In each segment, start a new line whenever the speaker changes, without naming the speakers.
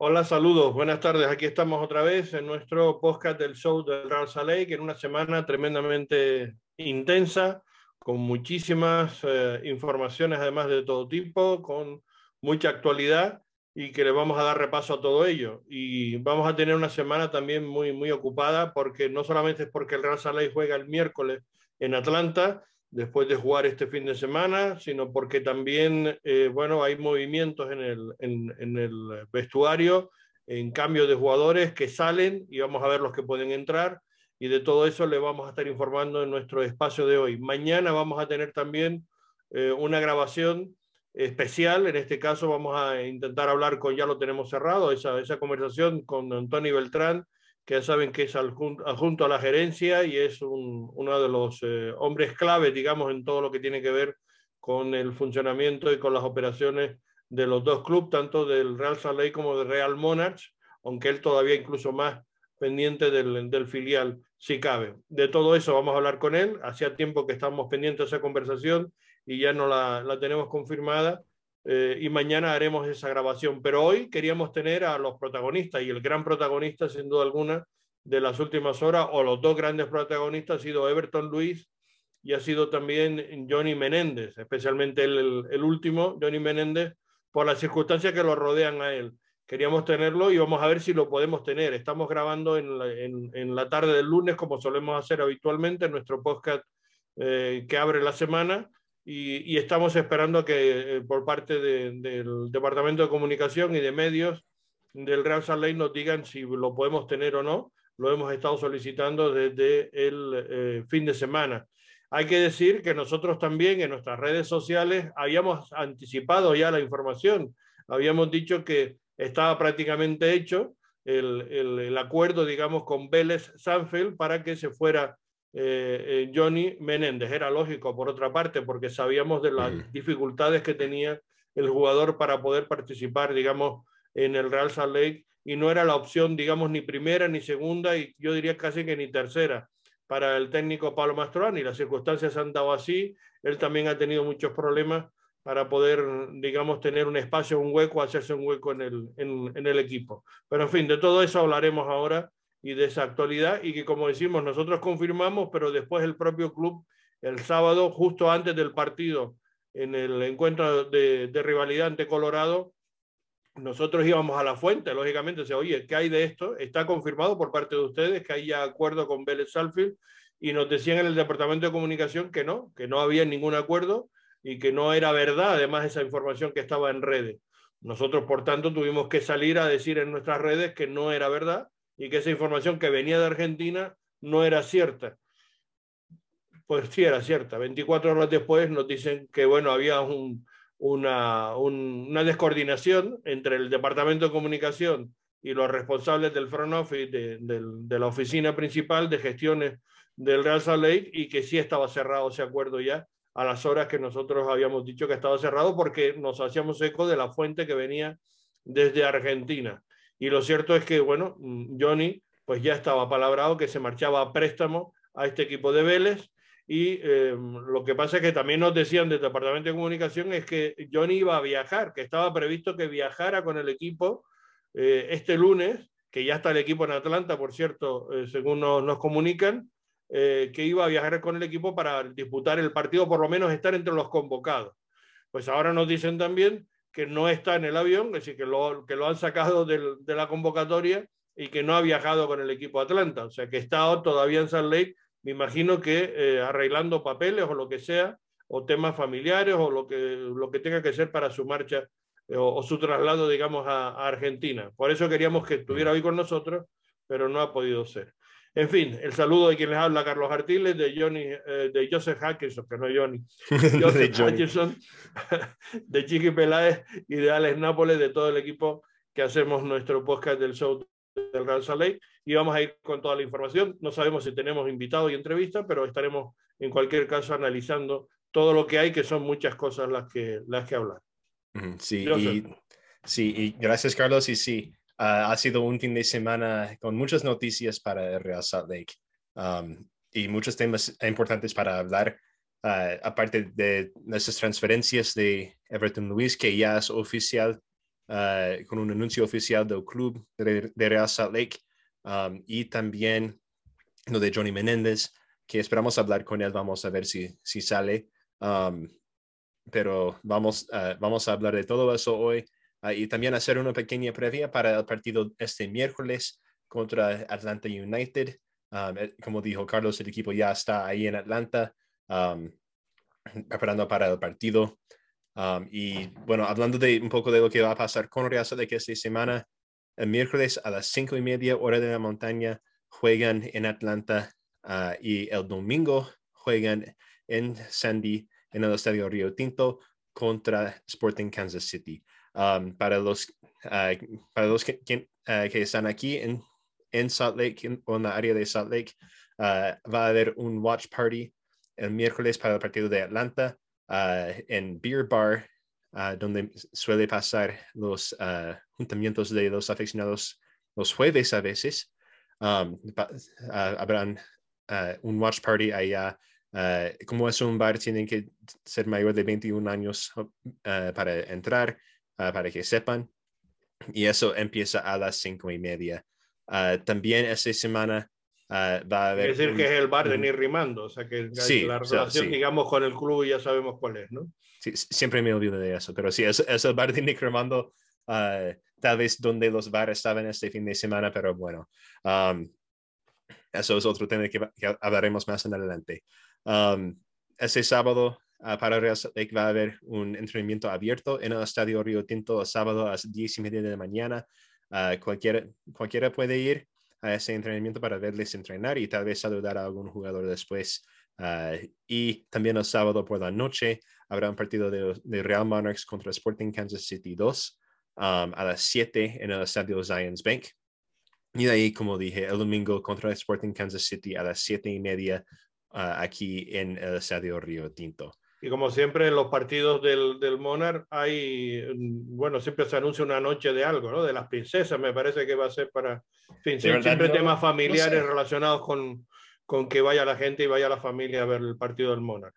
Hola, saludos, buenas tardes. Aquí estamos otra vez en nuestro podcast del show del Real Salt que en una semana tremendamente intensa, con muchísimas eh, informaciones además de todo tipo, con mucha actualidad y que le vamos a dar repaso a todo ello. Y vamos a tener una semana también muy, muy ocupada porque no solamente es porque el Real Salt juega el miércoles en Atlanta, después de jugar este fin de semana, sino porque también, eh, bueno, hay movimientos en el, en, el vestuario, en cambio de jugadores que salen y vamos a ver los que pueden entrar y de todo eso le vamos a estar informando en nuestro espacio de hoy. Mañana vamos a tener también eh, una grabación especial, en este caso vamos a intentar hablar con, ya lo tenemos cerrado, esa, esa conversación con Antonio Beltrán, que saben que es adjunto a la gerencia y es uno de los eh, hombres clave, digamos, en todo lo que tiene que ver con el funcionamiento y con las operaciones de los dos clubes, tanto del Real Salt como del Real Monarchs, aunque él todavía incluso más pendiente del, filial, si cabe. De todo eso vamos a hablar con él. Hacía tiempo que estamos pendientes de esa conversación y ya no la tenemos confirmada. Eh, y mañana haremos esa grabación. Pero hoy queríamos tener a los protagonistas y el gran protagonista, sin duda alguna, de las últimas horas, o los dos grandes protagonistas, ha sido Everton Luis y ha sido también Johnny Menéndez, especialmente el, último, Johnny Menéndez, por las circunstancias que lo rodean a él. Queríamos tenerlo y vamos a ver si lo podemos tener. Estamos grabando en la, en, en la tarde del lunes, como solemos hacer habitualmente, en nuestro podcast eh, que abre la semana y, estamos esperando que eh, por parte del Departamento de Comunicación y de Medios del Real Salt Lake nos digan si lo podemos tener o no. Lo hemos estado solicitando desde el eh, fin de semana. Hay que decir que nosotros también en nuestras redes sociales habíamos anticipado ya la información. Habíamos dicho que estaba prácticamente hecho el, el, el acuerdo, digamos, con Vélez Sanfield para que se fuera eh, eh, Johnny Menéndez. Era lógico, por otra parte, porque sabíamos de las dificultades que tenía el jugador para poder participar, digamos, en el Real Salt Lake y no era la opción, digamos, ni primera ni segunda y yo diría casi que ni tercera para el técnico Pablo Mastroani. Las circunstancias han dado así. Él también ha tenido muchos problemas para poder, digamos, tener un espacio, un hueco, hacerse un hueco en el, en, en el equipo. Pero en fin, de todo eso hablaremos ahora y de esa actualidad y que como decimos nosotros confirmamos, pero después el propio club el sábado, justo antes del partido, en el encuentro de, rivalidad ante Colorado, nosotros íbamos a la fuente, lógicamente, se oye, ¿qué hay de esto? Está confirmado por parte de ustedes que hay acuerdo con Vélez Salfield y nos decían en el departamento de comunicación que no, que no había ningún acuerdo y que no era verdad, además esa información que estaba en redes. Nosotros, por tanto, tuvimos que salir a decir en nuestras redes que no era verdad y que esa información que venía de Argentina no era cierta. Pues sí era cierta. 24 horas después nos dicen que, bueno, había un, una, una, descoordinación entre el Departamento de Comunicación y los responsables del front office, de la oficina principal de gestiones del Real Salt Lake y que sí estaba cerrado ese acuerdo ya a las horas que nosotros habíamos dicho que estaba cerrado porque nos hacíamos eco de la fuente que venía desde Argentina. Y lo cierto es que, bueno, Johnny pues ya estaba palabrado que se marchaba a préstamo a este equipo de Vélez. Y eh, lo que pasa es que también nos decían del Departamento de Comunicación es que Johnny iba a viajar, que estaba previsto que viajara con el equipo eh, este lunes, que ya está el equipo en Atlanta, por cierto, eh, según nos, nos comunican, eh, que iba a viajar con el equipo para disputar el partido, por lo menos estar entre los convocados. Pues ahora nos dicen también que no está en el avión, es decir, que lo, que lo han sacado del, de la convocatoria y que no ha viajado con el equipo Atlanta, o sea, que está todavía en Salt Lake, me imagino que eh, arreglando papeles o lo que sea, o temas familiares o lo que, lo que tenga que ser para su marcha eh, o, o, su traslado, digamos, a, a Argentina. Por eso queríamos que estuviera hoy con nosotros, pero no ha podido ser. En fin, el saludo de quien les habla, Carlos Artiles, de, Johnny, eh, de Joseph Hackinson, que no es Johnny, Joseph de Hutchinson, de Chiqui Peláez y de Alex Nápoles, de todo el equipo que hacemos nuestro podcast del show del Real Salt Y vamos a ir con toda la información. No sabemos si tenemos invitados y entrevistas, pero estaremos en cualquier caso analizando todo lo que hay, que son muchas cosas las que, las que hablar.
Sí, y, sí, y gracias Carlos. Y sí, Uh, ha sido un fin de semana con muchas noticias para el Real Salt Lake um, y muchos temas importantes para hablar, uh, aparte de nuestras transferencias de Everton Luis, que ya es oficial, con un anuncio oficial del club de, Real Salt Lake um, y también lo de Johnny Menéndez, que esperamos hablar con él, vamos a ver si, si sale. Um, pero vamos, vamos a hablar de todo eso hoy y también hacer una pequeña previa para el partido este miércoles contra Atlanta United. Eh, como dijo Carlos, el equipo ya está ahí en Atlanta preparando para el partido. y bueno, hablando de un poco de lo que va a pasar con Real de que esta semana, el miércoles a las cinco y media hora de la montaña juegan en Atlanta ah, y el domingo juegan en Sandy en el estadio Río Tinto contra Sporting Kansas City. Para los, ah, para los que, ah, que, están aquí en, en Salt Lake o en la área de Salt Lake, va a haber un watch party el miércoles para el partido de Atlanta uh, en Beer Bar, uh, donde suele pasar los uh, juntamientos de los aficionados los jueves a veces. Um, habrán un watch party allá. como es un bar, tienen que ser mayor de 21 años para entrar, para que sepan. Y eso empieza a las cinco y media. también esta semana Uh, va a haber
es decir, que es el bar de Ni Rimando, o sea que la relación, digamos, con el club ya sabemos cuál es, ¿no?
Sí, siempre me olvido de eso, pero sí, es, es el bar de Nick Rimando, uh, tal vez donde los bares estaban este fin de semana, pero bueno, um, eso es otro tema que, hablaremos más en adelante. Um, ese sábado uh, para Real va a haber un entrenamiento abierto en el Estadio Río Tinto el sábado a las 10 y media de la mañana. cualquiera, cualquiera puede ir a ese entrenamiento para verles entrenar y tal vez saludar a algún jugador después. Ah, y también el sábado por la noche habrá un partido de, Real Monarchs contra Sporting Kansas City 2 um, a las 7 en el estadio Zions Bank. Y de ahí, como dije, el domingo contra Sporting Kansas City a las 7 y media ah, aquí en el estadio Río Tinto.
Y como siempre en los partidos del, del Monarch hay, bueno, siempre se anuncia una noche de algo, ¿no? De las princesas, me parece que va a ser para, fin, siempre temas familiares relacionados con, con que vaya la gente y vaya la familia a ver el partido del Monarch.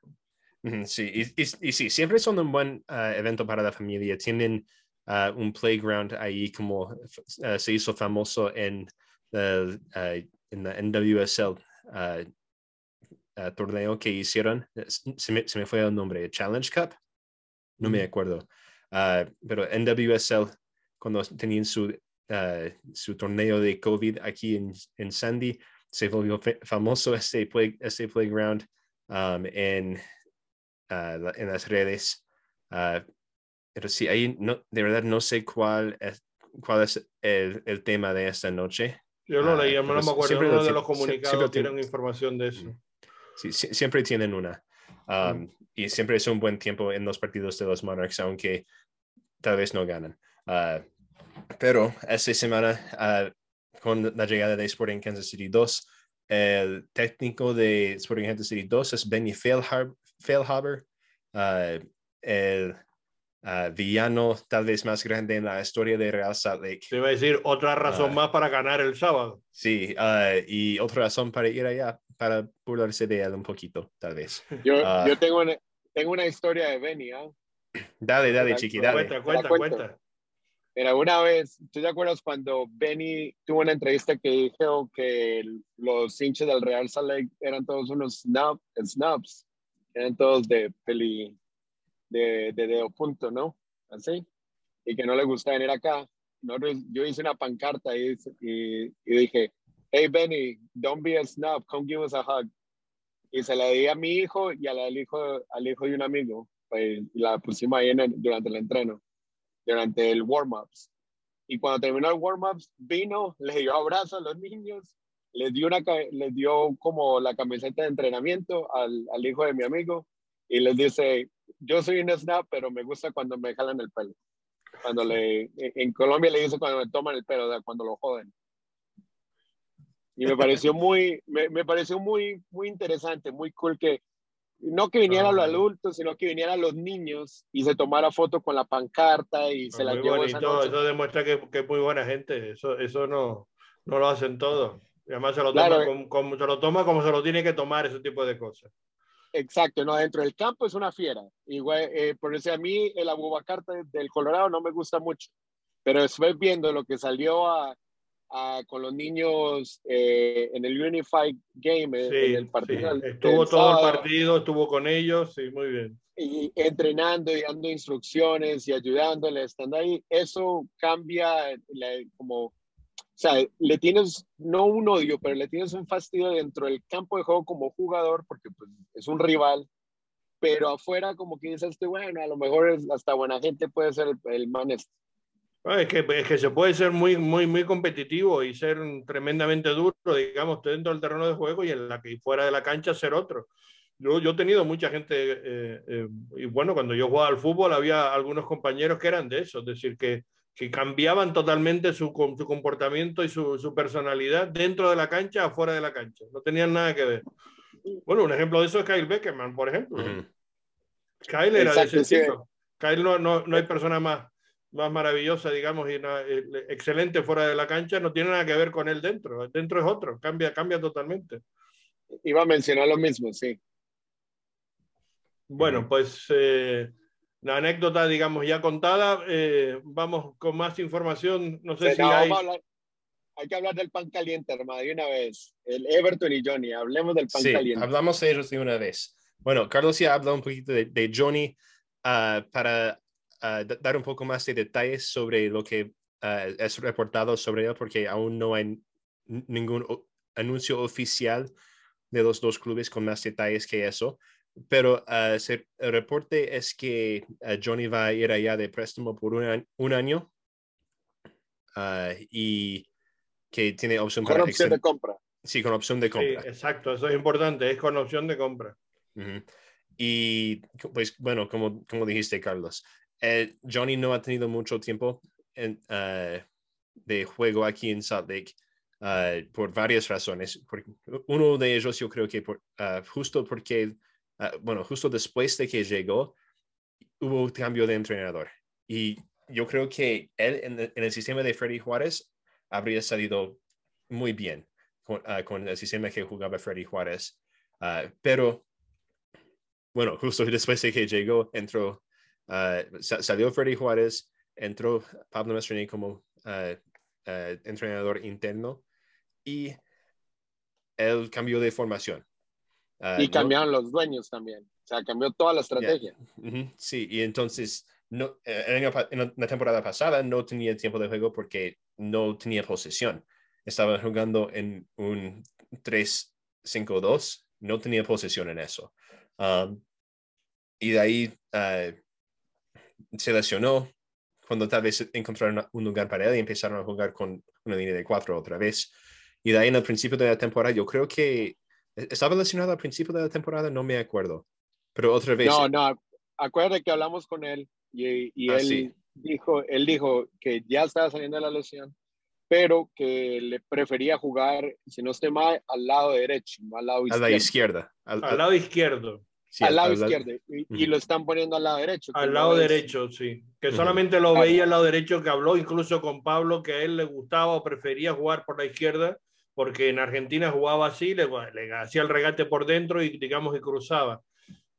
Sí, y, y, sí, siempre son un buen ah, evento para la familia. Tienen ah, un playground ahí como ah, se hizo famoso en, en la NWSL torneo que hicieron, se me, se me, fue el nombre, Challenge Cup, no me acuerdo, uh, pero NWSL, cuando tenían su, uh, su torneo de COVID aquí en, en Sandy, se volvió famoso este, play, este playground um, en, uh, en las redes. pero sí, ahí no, de verdad no sé cuál es, cuál es el, el tema de esta noche.
Yo lo leí, no me acuerdo, uno de los comunicados tienen información de eso
sí, siempre tienen una. Um, y siempre es un buen tiempo en los partidos de los Monarchs, aunque tal vez no ganan. Uh, pero esta semana, uh, con la llegada de Sporting Kansas City 2, el técnico de Sporting Kansas City 2 es Benny Feilhaber, uh, el villano tal vez más grande en la historia de Real Salt Lake.
Te iba a decir otra razón más para ganar el sábado.
Sí, y otra razón para ir allá para burlarse de él un poquito, tal vez.
Yo, ah. yo tengo, una, tengo una historia de Benny, ¿ah?
Dale, dale, chiqui, dale.
Cuenta, cuenta, cuenta.
Mira, una vez, ¿tú te acuerdas cuando Benny tuvo una entrevista que dijo que los hinchas del Real Salt eran todos unos snub, snubs, eran todos de peli, de, de dedo punto, ¿no? Así, y que no les gustaba venir acá. yo hice una pancarta y, y, y dije, hey Benny, don't be a snob, come give us a hug. Y se la di a mi hijo y al hijo, al hijo de un amigo. Pues la pusimos ahí durante el entreno, durante el warm-ups. Y cuando terminó el warm-ups, vino, le dio abrazo a los niños, les dio, una, les dio como la camiseta de entrenamiento al, al hijo de mi amigo y les dice, yo soy un snap, pero me gusta cuando me jalan el pelo. Cuando le, en Colombia le dice cuando me toman el pelo, cuando lo joden. Y me pareció muy, me, me, pareció muy, muy interesante, muy cool que no que vinieran los adultos, sino que vinieran los niños y se tomara foto con la pancarta y se la llevó esa noche.
Eso demuestra que, que, es muy buena gente, eso, eso no, no lo hacen todos. Y además se lo, toma como, como, se lo toma como se lo tiene que tomar, ese tipo de cosas.
Exacto, no, dentro del campo es una fiera. Igual, eh, por eso a mí el carta del Colorado no me gusta mucho, pero después viendo lo que salió a, con los niños eh, en el Unified Game, en el partido.
estuvo todo el partido, estuvo con ellos, sí, muy bien.
Y entrenando y dando instrucciones y ayudándoles, estando ahí, eso cambia como, o sea, le tienes, no un odio, pero le tienes un fastidio dentro del campo de juego como jugador, porque pues, es un rival, pero afuera como que dices, bueno, a lo mejor hasta buena gente puede ser el, el man este.
Es que, es que se puede ser muy, muy, muy competitivo y ser tremendamente duro, digamos, dentro del terreno de juego y en la que fuera de la cancha ser otro. Yo, yo he tenido mucha gente, eh, eh, y bueno, cuando yo jugaba al fútbol había algunos compañeros que eran de eso, es decir, que, que cambiaban totalmente su, su comportamiento y su, su, personalidad dentro de la cancha, afuera de la cancha. No tenían nada que ver. Bueno, un ejemplo de eso es Kyle Beckerman, por ejemplo. Kyle era de ese estilo. Kyle no, no, no hay persona más más maravillosa, digamos, y eh, excelente fuera de la cancha, no tiene nada que ver con él dentro. Dentro es otro, cambia, cambia totalmente.
Iba a mencionar lo mismo, sí.
Bueno, pues eh, la anécdota, digamos, ya contada. Eh, vamos con más información. No sé si hay...
hay que hablar del pan caliente, hermano, de una vez. El Everton y Johnny, hablemos del pan
sí,
caliente.
hablamos de ellos de una vez. Bueno, Carlos ya hablado un poquito de, Johnny. Ah, para dar un poco más de detalles sobre lo que ah, es reportado sobre él, porque aún no hay ningún anuncio oficial de los dos clubes con más detalles que eso. Pero uh, el reporte es que Johnny va a ir allá de préstamo por un, año y que tiene opción
con opción de compra.
Sí, con opción de compra.
Sí, exacto, eso es importante, es con opción de compra.
Y pues bueno, como, como dijiste, Carlos, eh, Johnny no ha tenido mucho tiempo eh, de juego aquí en Salt Lake eh, por varias razones. uno de ellos yo creo que justo porque, bueno, justo después de que llegó, hubo un cambio de entrenador. Y yo creo que él en, el sistema de Freddy Juárez habría salido muy bien con, con el sistema que jugaba Freddy Juárez. pero, bueno, justo después de que llegó, entró Ah, salió Freddy Juárez, entró Pablo Mastrini como ah, ah, entrenador interno y él cambió de formación.
y cambiaron los dueños también. O sea, cambió toda la estrategia.
Sí, y entonces no, en la temporada pasada no tenía tiempo de juego porque no tenía posesión. Estaba jugando en un 3-5-2, no tenía posesión en eso. y de ahí se lesionó cuando tal vez encontraron un lugar para él y empezaron a jugar con una línea de cuatro otra vez. Y de ahí en el principio de la temporada, yo creo que e-, estaba lesionado al principio de la temporada, no me acuerdo. Pero otra vez.
No, no, acuérdate que hablamos con él y, y ah, él, dijo, él dijo que ya estaba saliendo de la lesión, pero que le prefería jugar, si no esté mal, al lado derecho, no al lado izquierdo.
A la izquierda.
al lado izquierdo
al lado izquierdo y, lo están poniendo al lado derecho.
Al lado derecho, sí. Que solamente lo veía al lado derecho, que habló incluso con Pablo, que a él le gustaba o prefería jugar por la izquierda, porque en Argentina jugaba así, le, hacía el regate por dentro y digamos que cruzaba.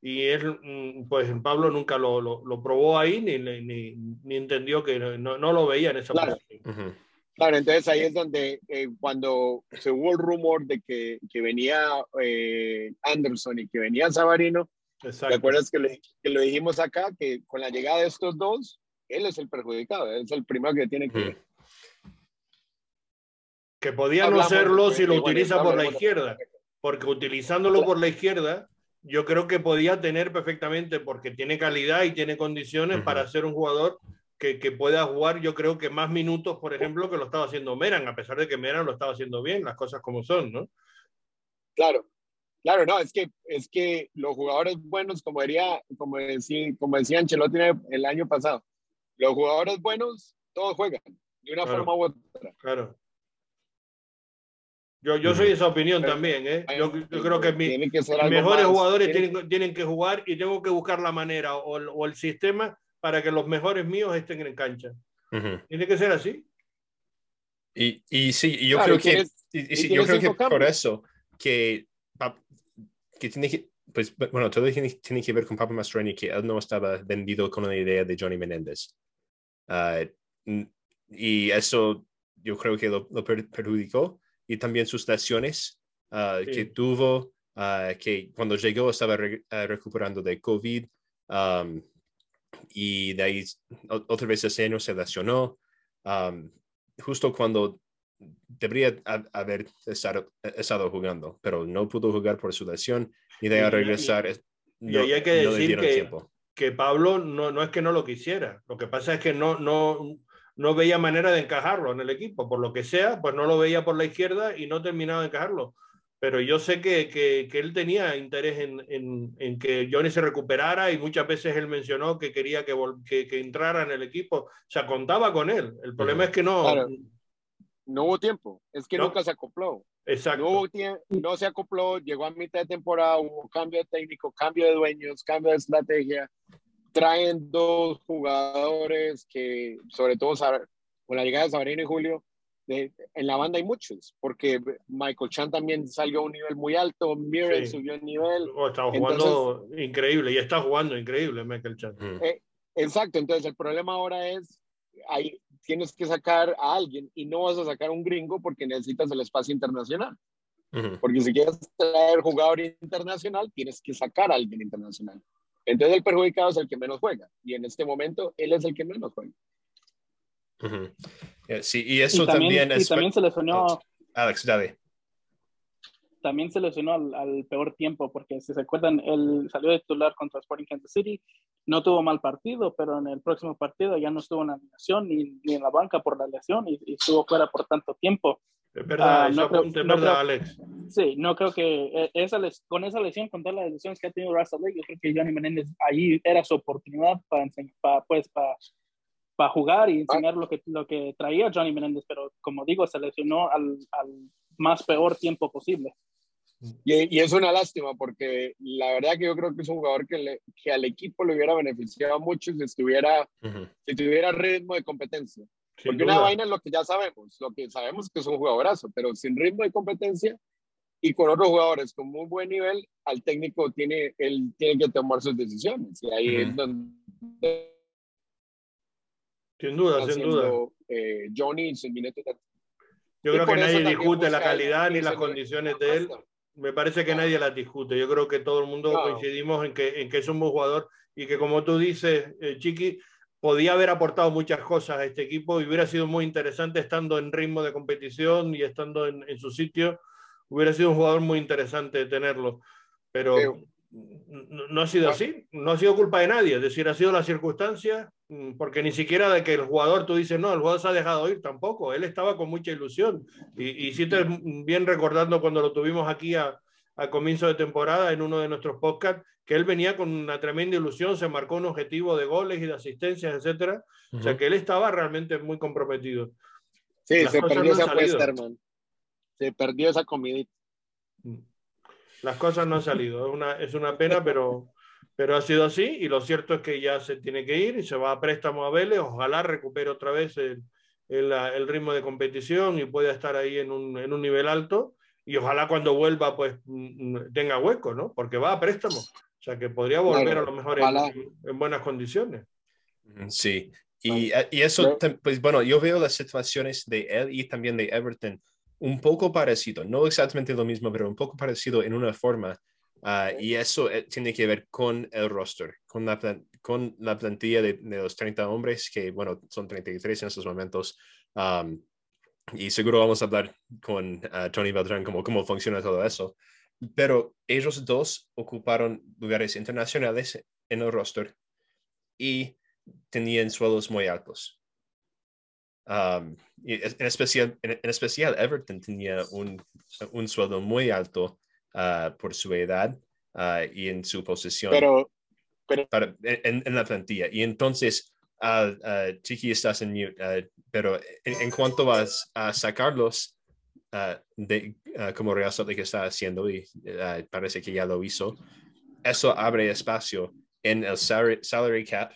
Y él, mm, pues Pablo nunca lo, lo, probó ahí ni, ni, ni, entendió que no, no, lo veía en esa posición.
Claro, entonces ahí es donde eh, cuando se hubo el rumor de que, que venía eh, Anderson y que venía Savarino, ¿te acuerdas que, lo dijimos acá? Que con la llegada de estos dos, él es el perjudicado, es el primero que tiene que...
Que podía no serlo si lo utiliza por la izquierda, porque utilizándolo por la izquierda, yo creo que podía tener perfectamente, porque tiene calidad y tiene condiciones para ser un jugador que, pueda jugar, yo creo que más minutos, por ejemplo, que lo estaba haciendo Meran, a pesar de que Meran lo estaba haciendo bien, las cosas como son, ¿no?
Claro, claro, no, es que, es que los jugadores buenos, como, diría, como, decía, como decía Ancelotti el año pasado, los jugadores buenos, todos juegan, de una forma u otra.
Claro. Yo, yo soy de esa opinión también, ¿eh? Yo, yo creo que mis mejores jugadores tienen, tienen, que jugar y tengo que buscar la manera o, o el sistema para que los mejores míos estén en cancha. Tiene que ser así.
Y, y sí, yo creo que, y, yo creo que por eso que, que tiene que, pues bueno, todo tiene, tiene que ver con Papa Mastroeni, que él no estaba vendido con la idea de Johnny Menéndez. Ah, y eso yo creo que lo, perjudicó. Y también sus lesiones ah, que tuvo, ah, que cuando llegó estaba recuperando de COVID. Y de ahí otra vez ese año se lesionó. justo cuando debería haber estado, jugando, pero no pudo jugar por su lesión y de ahí a regresar.
Y, ahí hay que decir que, que, Pablo no, no es que no lo quisiera, lo que pasa es que no, no, no veía manera de encajarlo en el equipo, por lo que sea, pues no lo veía por la izquierda y no terminaba de encajarlo. Pero yo sé que, que, que él tenía interés en, en, en, que Johnny se recuperara y muchas veces él mencionó que quería que, que, entrara en el equipo. O sea, contaba con él. El problema es que no,
no hubo tiempo, es que nunca se acopló.
Exacto.
No, hubo no se acopló, llegó a mitad de temporada, hubo cambio de técnico, cambio de dueños, cambio de estrategia. Traen dos jugadores que, sobre todo con la llegada de Sabrina y Julio, en la banda hay muchos, porque Michael Chan también salió a un nivel muy alto, Mirren subió el nivel.
Oh, estaba jugando increíble y está jugando increíble Michael Chan.
Eh, exacto, entonces el problema ahora es, hay, tienes que sacar a alguien y no vas a sacar a un gringo porque necesitas el espacio internacional. Porque si quieres traer jugador internacional, tienes que sacar a alguien internacional. Entonces el perjudicado es el que menos juega. Y en este momento, él es el que menos juega.
Sí, y eso también, es...
Y también se lesionó...
Alex, dale
también se lesionó al, peor tiempo, porque si se acuerdan, él salió de titular contra Sporting Kansas City, no tuvo mal partido, pero en el próximo partido ya no estuvo en la animación ni, ni en la banca por la lesión y, estuvo fuera por tanto tiempo.
Es verdad, uh, no creo, es verdad, Alex.
Sí, no creo que e, esa les, con esa lesión, con todas las lesiones que ha tenido Russell Lake, yo creo que Johnny Menéndez ahí era su oportunidad para, para, pues, para, para jugar y enseñar lo que, lo que traía Johnny Menéndez, pero como digo, se lesionó al, al más peor tiempo posible.
Y, es una lástima porque la verdad que yo creo que es un jugador que, le, que al equipo le hubiera beneficiado mucho si estuviera, si tuviera ritmo de competencia. porque una vaina es lo que ya sabemos, lo que sabemos que es un jugadorazo, pero sin ritmo de competencia y con otros jugadores con muy buen nivel, al técnico tiene, él tiene que tomar sus decisiones. Y ahí es donde...
Sin duda, sin duda.
Eh, Johnny,
Yo creo que nadie discute la calidad ni las condiciones de él me parece que nadie las discute. Yo creo que todo el mundo coincidimos en que, en que es un buen jugador y que, como tú dices, eh, Chiqui, podía haber aportado muchas cosas a este equipo y hubiera sido muy interesante estando en ritmo de competición y estando en, en su sitio. Hubiera sido un jugador muy interesante tenerlo. Pero no ha sido así, no ha sido culpa de nadie, es decir, ha sido la circunstancia, mm, porque ni siquiera de que el jugador, tú dices, no, el jugador se ha dejado ir tampoco, él estaba con mucha ilusión. Y, y si te bien recordando cuando lo tuvimos aquí a, a, comienzo de temporada en uno de nuestros podcasts, que él venía con una tremenda ilusión, se marcó un objetivo de goles y de asistencias, etcétera. O sea que él estaba realmente muy comprometido.
Sí, se perdió esa hermano. Se perdió esa comidita. Mm
las cosas no han salido. Es una, es una pena, pero, pero ha sido así y lo cierto es que ya se tiene que ir y se va a préstamo a Vélez. Ojalá recupere otra vez el, el, el ritmo de competición y pueda estar ahí en un, en un, nivel alto y ojalá cuando vuelva pues mm, mm, tenga hueco, ¿no? Porque va a préstamo. O sea que podría volver a lo mejor en, en, buenas condiciones.
Sí, y, y, eso, pues bueno, yo veo las situaciones de él y también de Everton un poco parecido, no exactamente lo mismo, pero un poco parecido en una forma. Ah, y eso eh, tiene que ver con el roster, con la, con la plantilla de, los 30 hombres, que bueno, son 33 en estos momentos. y seguro vamos a hablar con uh, Tony Beltrán cómo, cómo funciona todo eso. Pero ellos dos ocuparon lugares internacionales en el roster y tenían sueldos muy altos. Um, en, especial, en, especial, Everton tenía un, un sueldo muy alto uh, por su edad uh, y en su posición
pero, pero...
Para, en, en, la plantilla. Y entonces, uh, Chiqui, estás en mute, pero en, cuanto vas a sacarlos de, como Real Salt que está haciendo, y parece que ya lo hizo, eso abre espacio en el salary cap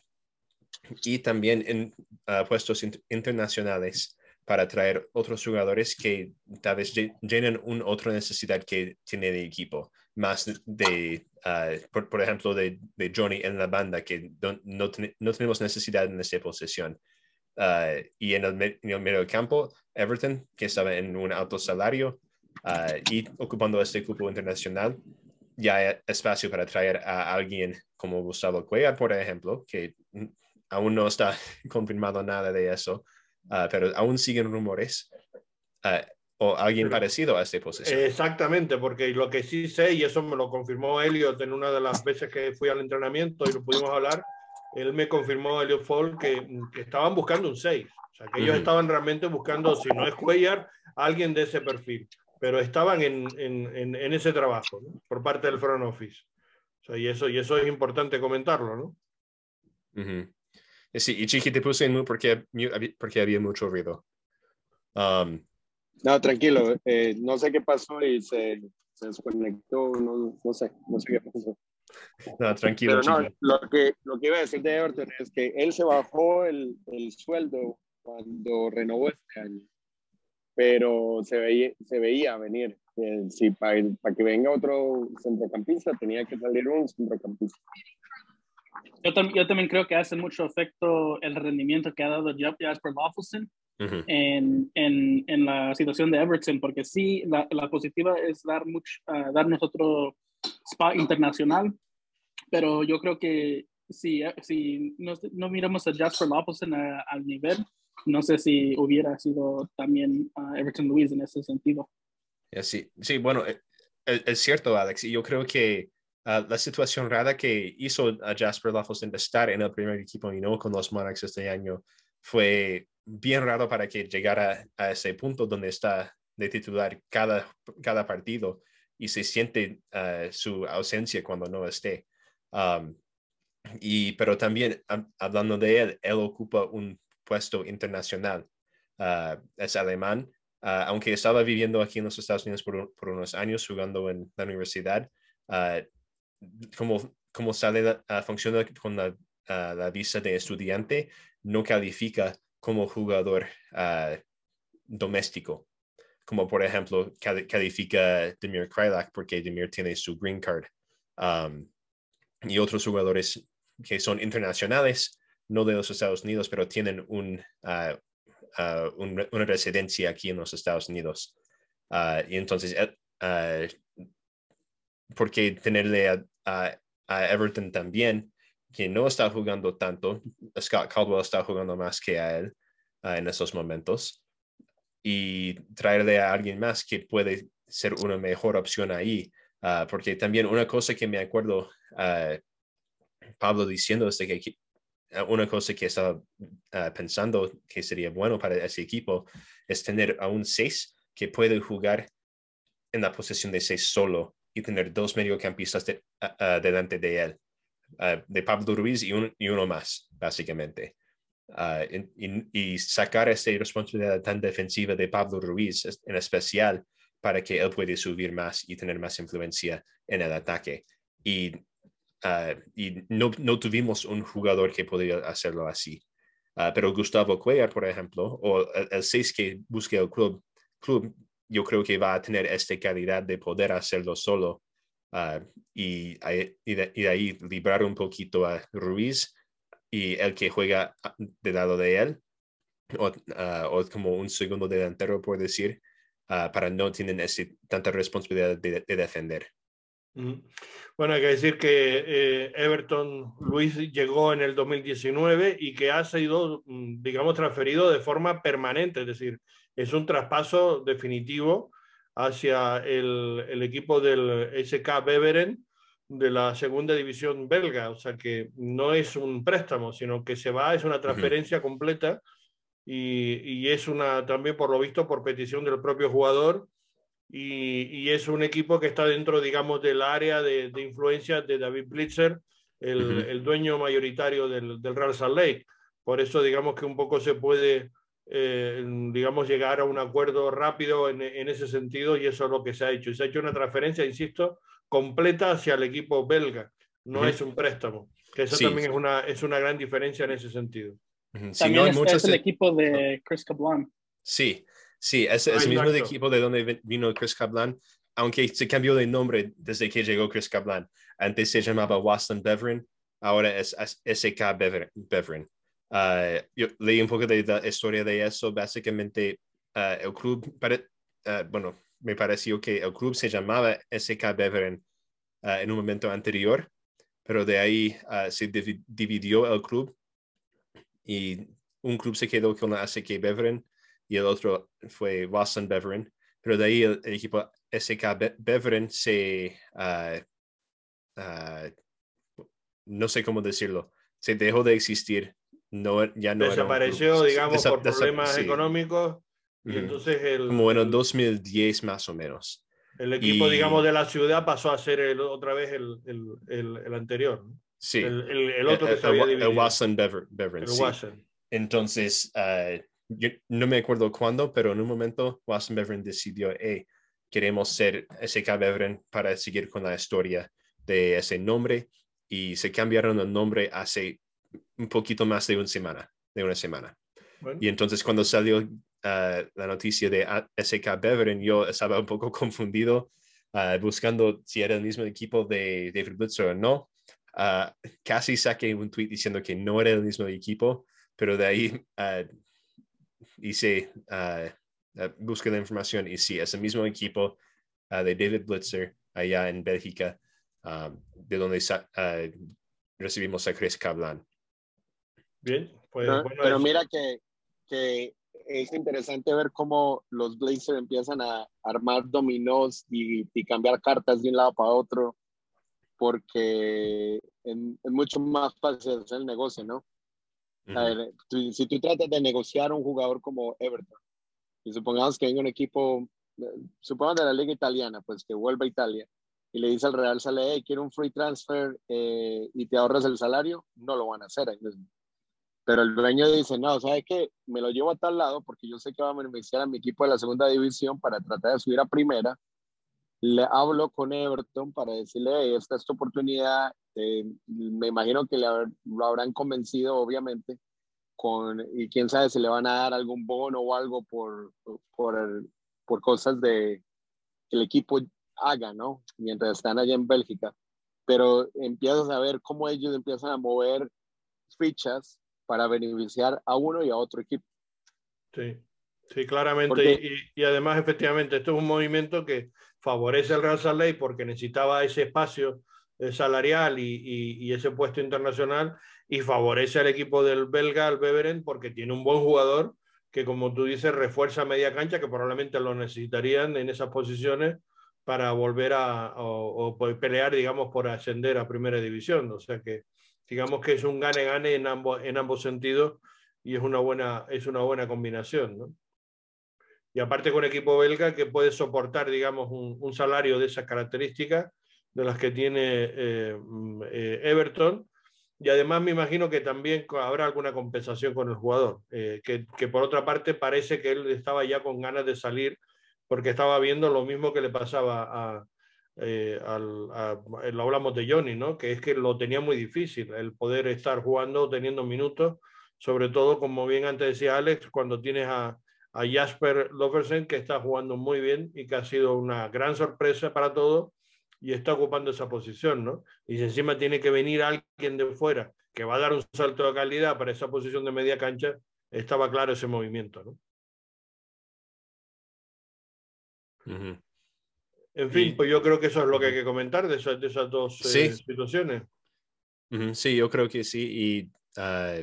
y también en uh, puestos internacionales para traer otros jugadores que tal vez llenen una otra necesidad que tiene el equipo, más de, uh, por, por, ejemplo, de, de, Johnny en la banda, que no, no, no, tenemos necesidad en esa posición. Uh, y en el, en el, medio campo, Everton, que estaba en un alto salario y ocupando este cupo internacional, ya hay espacio para traer a alguien como Gustavo Cuellar, por ejemplo, que aún no está confirmado nada de eso, uh, pero aún siguen rumores. o alguien parecido a esta posición.
Exactamente, porque lo que sí sé, y eso me lo confirmó Elliot en una de las veces que fui al entrenamiento y lo pudimos hablar, él me confirmó, Elliot Fall, que, que estaban buscando un 6. O sea, que ellos estaban realmente buscando, si no es Cuellar, alguien de ese perfil. Pero estaban en, en, en ese trabajo ¿no? por parte del front office. O sea, y, eso, y eso es importante comentarlo, ¿no?
Sí, y Chiqui, te puse en mute porque, porque había mucho ruido. Um,
no, tranquilo. Eh, no sé qué pasó y se, se desconectó. No, no, sé, no sé qué pasó.
No, tranquilo.
Pero no, lo que, lo que iba a decir de Everton es que él se bajó el, el sueldo cuando renovó este año, pero se veía, se veía venir. Que si para, para que venga otro centrocampista tenía que salir un centrocampista.
Yo, yo, también creo que hace mucho efecto el rendimiento que ha dado Jasper Lawson en, en, en, la situación de Everton, porque sí, la, la positiva es dar mucho, uh, darnos otro spot internacional, pero yo creo que si, si no, no miramos a Jasper Lawson al nivel, no sé si hubiera sido también uh, Everton Luis en ese sentido.
Sí, sí bueno, es, e, es cierto, Alex, y yo creo que uh, la situación rara que hizo a Jasper de estar en el primer equipo y no con los Monarchs este año fue bien raro para que llegara a ese punto donde está de titular cada, cada partido y se siente uh, su ausencia cuando no esté. Um, y, pero también, hablando de él, él ocupa un puesto internacional. Uh, es alemán, uh, aunque estaba viviendo aquí en los Estados Unidos por, por unos años jugando en la universidad. Como, como sale, funciona con la, la, visa de estudiante, no califica como jugador uh, doméstico, como por ejemplo califica Demir Krylak porque Demir tiene su green card. Um, y otros jugadores que son internacionales, no de los Estados Unidos, pero tienen un, uh, uh, un, una residencia aquí en los Estados Unidos. y entonces, ¿por qué tenerle a, a, Everton también que no está jugando tanto. Scott Caldwell está jugando más que a él en esos momentos. Y traerle a alguien más que puede ser una mejor opción ahí. Uh, porque también una cosa que me acuerdo uh, Pablo diciendo es que una cosa que estaba pensando que sería bueno para ese equipo es tener a un 6 que puede jugar en la posición de 6 solo y tener dos mediocampistas de, delante de él. Ah, de Pablo Ruiz y, y, uno más, básicamente. Uh, y, sacar esta responsabilidad tan defensiva de Pablo Ruiz en especial para que él pueda subir más y tener más influencia en el ataque. Y, uh, y no, no, tuvimos un jugador que podía hacerlo así. pero Gustavo Cuellar, por ejemplo, o el 6 que busque el club, club, yo creo que va a tener esta calidad de poder hacerlo solo Ah, y, y, de, ahí librar un poquito a Ruiz y el que juega del lado de él, o, ah, o como un segundo delantero, por decir, para no tener ese, tanta responsabilidad de, defender.
Bueno, hay que decir que eh, Everton Luis llegó en el 2019 y que ha sido, mm, digamos, transferido de forma permanente, es decir, es un traspaso definitivo hacia el, el equipo del SK Beveren de la segunda división belga. O sea que no es un préstamo, sino que se va, es una transferencia completa y, y, es una también, por lo visto, por petición del propio jugador. Y, y es un equipo que está dentro, digamos, del área de, de influencia de David Blitzer, el, el dueño mayoritario del, del Real Salt Lake. Por eso, digamos que un poco se puede eh, digamos, llegar a un acuerdo rápido en, en, ese sentido y eso es lo que se ha hecho. Y se ha hecho una transferencia, insisto, completa hacia el equipo belga, no es un préstamo, que eso también es una, es una gran diferencia en ese sentido.
También es, es, el equipo de Chris Cablan.
Sí, sí, es, es el mismo equipo de donde vino Chris Cablan, aunque se cambió de nombre desde que llegó Chris Cablan. Antes se llamaba Waston Beveren, ahora es SK Beveren. Uh, yo leí un poco de la historia de eso. Básicamente, uh, el club, uh, bueno, me pareció que el club se llamaba SK Beveren en un momento anterior, pero de ahí se dividió el club y un club se quedó con la SK Beveren y el otro fue Boston Beveren, pero de ahí el, equipo SK Beveren se, no sé cómo decirlo, se dejó de existir no, ya no
desapareció, digamos, por problemas económicos. Y entonces el,
Como en el 2010 más o menos.
El equipo, digamos, de la ciudad pasó a ser el, otra vez el, el, el anterior.
Sí.
El, otro que se había dividido.
El Watson Bever, sí. Entonces, uh, yo no me acuerdo cuándo, pero en un momento Watson Beveren decidió, hey, queremos ser SK Beveren para seguir con la historia de ese nombre y se cambiaron el nombre hace un poquito más de una semana, de una semana. Y entonces cuando salió ah, la noticia de SK Beveren, yo estaba un poco confundido ah, buscando si era el mismo equipo de David Blitzer o no. Ah, casi saqué un tweet diciendo que no era el mismo equipo, pero de ahí hice, busqué la información y sí, es el mismo equipo de David Blitzer allá en Bélgica, de donde recibimos a Chris Cablan.
Bien, pues,
pero, mira que, que, es interesante ver cómo los Blazers empiezan a armar dominós y, y cambiar cartas de un lado para otro, porque es, mucho más fácil hacer el negocio, ¿no? si tú tratas de negociar un jugador como Everton, y supongamos que venga un equipo, supongamos de la liga italiana, pues que vuelva a Italia, y le dice al Real sale, hey, quiero un free transfer eh, y te ahorras el salario, no lo van a hacer ahí mismo. Pero el dueño dice, no, ¿sabes qué? Me lo llevo a tal lado porque yo sé que va a beneficiar a mi equipo de la segunda división para tratar de subir a primera. Le hablo con Everton para decirle, esta es tu oportunidad. Eh, me imagino que le, lo habrán convencido, obviamente, con, y quién sabe si le van a dar algún bono o algo por, por, por cosas de, que el equipo haga, ¿no? Mientras están allá en Bélgica. Pero empiezas a ver cómo ellos empiezan a mover fichas para beneficiar a uno y a otro equipo.
Sí, sí, claramente. Y, además, efectivamente, esto es un movimiento que favorece al Real Salt porque necesitaba ese espacio eh, salarial y, ese puesto internacional y favorece al equipo del belga, al Beveren, porque tiene un buen jugador que, como tú dices, refuerza media cancha, que probablemente lo necesitarían en esas posiciones para volver a o pelear, digamos, por ascender a primera división. O sea que digamos que es un gane-gane en ambos, en ambos sentidos y es una buena, es una buena combinación. ¿no? Y aparte con equipo belga que puede soportar, digamos, un, salario de esas características de las que tiene eh, mm, eh, Everton. Y además me imagino que también habrá alguna compensación con el jugador, eh, que, que, por otra parte parece que él estaba ya con ganas de salir porque estaba viendo lo mismo que le pasaba a, eh, al, lo hablamos de Johnny, ¿no? que es que lo tenía muy difícil el poder estar jugando, teniendo minutos, sobre todo, como bien antes decía Alex, cuando tienes a, a Jasper Loversen, que está jugando muy bien y que ha sido una gran sorpresa para todos y está ocupando esa posición, ¿no? Y si encima tiene que venir alguien de fuera que va a dar un salto de calidad para esa posición de media cancha, estaba claro ese movimiento, ¿no? En fin, pues yo creo que eso es lo que hay que comentar de esas, de esas dos eh, situaciones.
Sí, yo creo que sí. Y ah,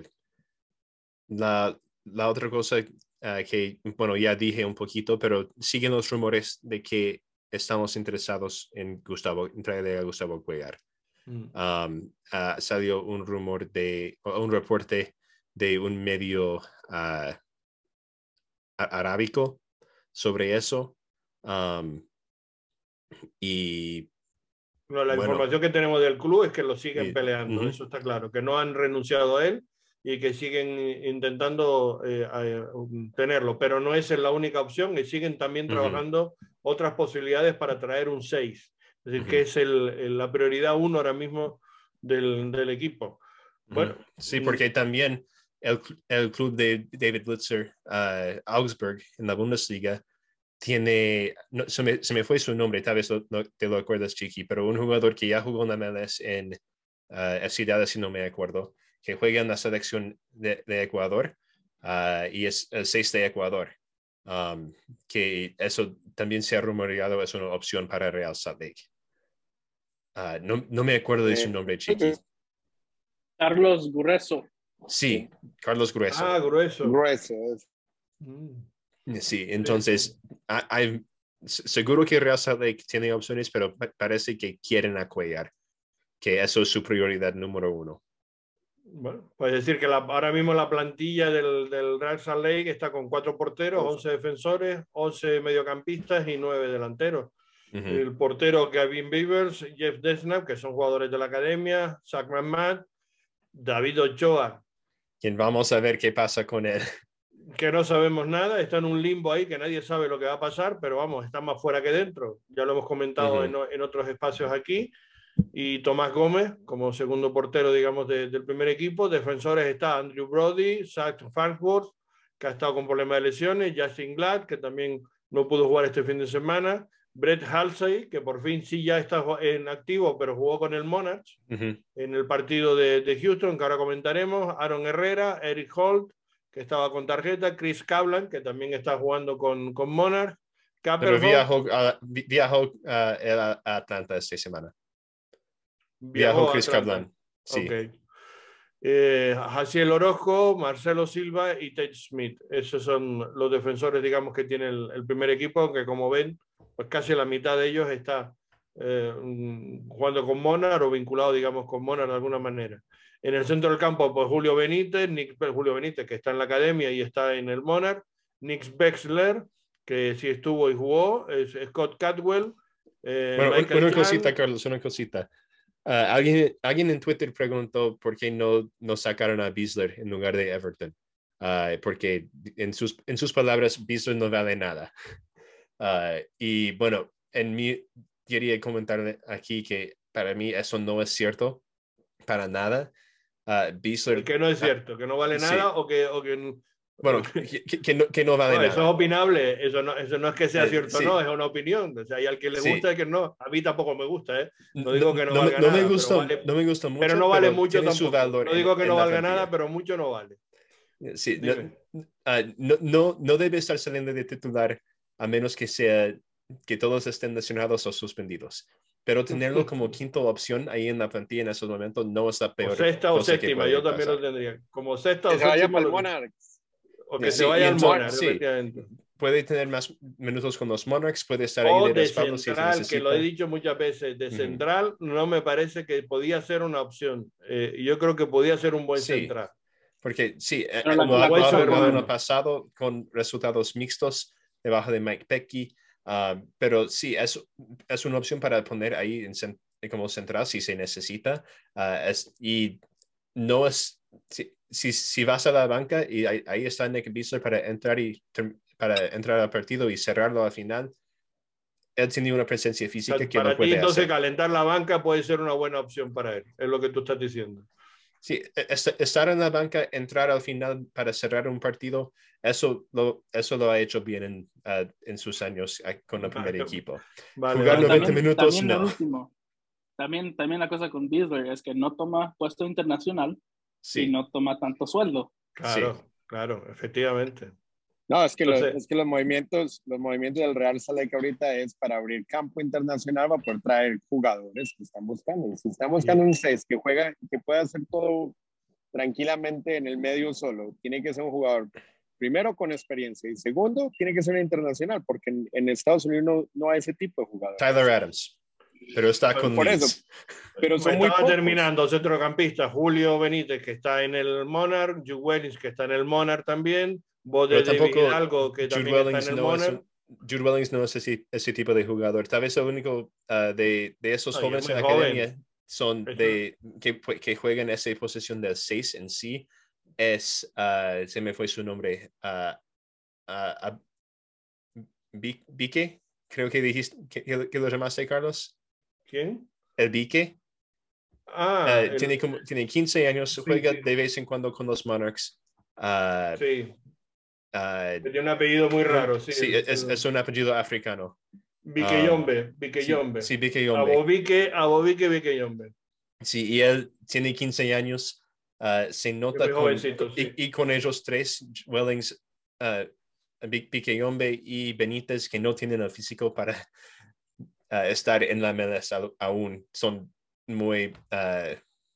la, la, otra cosa ah, que, bueno, ya dije un poquito, pero siguen los rumores de que estamos interesados en Gustavo, en traer a Gustavo Cuellar. Ah, salió un rumor de, un reporte de un medio arábico sobre eso. Y
la información que tenemos del club es que lo siguen peleando, eso está claro, que no han renunciado a él y que siguen intentando eh, um, tenerlo, pero no es la única opción y siguen también trabajando otras posibilidades para traer un 6, es decir, que es el, la prioridad uno ahora mismo del, del equipo. Bueno,
sí, porque también el, el club de David Blitzer, uh, Augsburg, en la Bundesliga, tiene, no, se, me, se, me, fue su nombre, tal vez no te lo acuerdas, Chiqui, pero un jugador que ya jugó en la MLS en uh, FC Dallas, si no me acuerdo, que juega en la selección de, Ecuador ah, y es el 6 de Ecuador. Um, que eso también se ha rumoreado, es una opción para Real Salt Lake. Ah, no, no, me acuerdo de su eh, nombre, Chiqui.
Carlos Grueso.
Sí, Carlos Grueso.
Ah, Grueso.
Grueso.
Mm. Sí, entonces, hay, seguro que Real Salt Lake tiene opciones, pero parece que quieren acuellar, que eso es su prioridad número uno.
Bueno, puede decir que ahora mismo la plantilla del, del Real Salt Lake está con cuatro porteros, once defensores, once mediocampistas y nueve delanteros. El portero Gavin Beavers, Jeff Desnap, que son jugadores de la academia, Zach McMahon, David Ochoa.
Quien vamos a ver qué pasa con él.
Que no sabemos nada, está en un limbo ahí que nadie sabe lo que va a pasar, pero vamos, está más fuera que dentro. Ya lo hemos comentado en, en otros espacios aquí y Tomás Gómez como segundo portero, digamos, del primer equipo. Defensores está Andrew Brody, Zach Farnsworth, que ha estado con problemas de lesiones, Justin Glad, que también no pudo jugar este fin de semana, Brett Halsey, que por fin sí ya está en activo, pero jugó con el Monarchs en el partido de, de, Houston, que ahora comentaremos, Aaron Herrera, Eric Holt, que estaba con tarjeta, Chris Cablan, que también está jugando con, con Monarchs.
Pero viajó, viajó a Atlanta esta semana. Viajó Chris Kaplan. Sí.
Okay. Eh, Orozco, Marcelo Silva y Ted Smith. Esos son los defensores, digamos, que tiene el, primer equipo, aunque como ven, pues casi la mitad de ellos está eh, jugando con Monar o vinculado, digamos, con Monar de alguna manera. En el centro del campo, pues Julio Benítez, Nick, Julio Benítez, que está en la academia y está en el Monarch, Nick Bexler, que sí estuvo y jugó, es Scott Catwell.
Eh, bueno, una cosita, Carlos, una cosita. Ah, alguien, alguien en Twitter preguntó por qué no, no sacaron a Beasler en lugar de Everton. Uh, porque en sus, en sus palabras, Beasler no vale nada. Uh, y bueno, en mi quería comentar aquí que para mí eso no es cierto para nada. Uh, Beasler,
que no es cierto, que no vale nada o que, o que
bueno, que, que, no, que no va
Eso es opinable, eso no, eso no es que sea eh, cierto o no, es una opinión. O sea, hay al que le gusta y que no. A mí tampoco me gusta, ¿eh? No digo que no, valga
no
nada.
Me gusta, no me gusta mucho.
Pero no vale mucho tampoco. no digo que no valga nada, pero mucho no vale.
Sí, ah, no, no, no, debe estar saliendo de titular a menos que sea que todos estén lesionados o suspendidos. Pero tenerlo como quinta opción ahí en la plantilla en esos momentos no está peor.
O sexta o séptima, yo también lo tendría. Como sexta o séptima. O que se vaya al Monarchs,
Puede tener más minutos con los Monarchs, puede estar ahí
de, de central, que lo he dicho muchas veces, de central no me parece que podía ser una opción. Eh, yo creo que podía ser un buen central.
Porque sí, eh, como ha en el pasado con resultados mixtos debajo de Mike Pecky, ah, pero sí, es, es una opción para poner ahí en, como central si se necesita. Ah, es, y no es, si, si, vas a la banca y ahí, está Nick Beasler para entrar, y, para entrar al partido y cerrarlo al final, él tiene una presencia física que
para
no puede
ti, entonces,
hacer.
calentar la banca puede ser una buena opción para él, es lo que tú estás diciendo.
Sí, e, estar en la banca, entrar al final para cerrar un partido, eso lo, eso lo ha hecho bien en, uh, en sus años con el primer equipo. Jugar 90 minutos, no.
También, también la cosa con Beasler es que no toma puesto internacional y no toma tanto sueldo.
Claro, claro, efectivamente.
No, es que, los, es que los movimientos, los movimientos del Real Salt ahorita es para abrir campo internacional para poder traer jugadores que están buscando. Si están buscando un 6 que juega, que pueda hacer todo tranquilamente en el medio solo, tiene que ser un jugador primero con experiencia y segundo tiene que ser internacional porque en, Estados Unidos no, no, hay ese tipo de jugadores.
Tyler Adams pero está con
Por eso. Pero son muy terminando centrocampista Julio Benítez, que está en el Monarch, Wellings, que está en el Monarch también, Bode tampoco algo que también está en el no Monarch.
Jude Wellings no es ese, ese, tipo de jugador. Tal vez el único uh, de, de, esos jóvenes en la academia son de, que, que juegan esa posición del 6 en sí. Es, uh, se me fue su nombre, uh, uh, Vique, creo que dijiste que, que lo llamaste, Carlos.
¿Quién?
El Vique. Ah, uh, tiene, como, tiene 15 años, juega de vez en cuando con los Monarchs.
Sí. Uh, tiene un apellido muy raro, sí.
Sí, es, es un apellido africano.
Viqueyombe, Viqueyombe.
Sí, sí Viqueyombe.
Abobique, Viqueyombe.
Sí, y él tiene 15 años. se nota con, y, con ellos tres, Wellings, uh, Piqueyombe y Benítez, que no tienen el físico para estar en la MLS aún, son muy,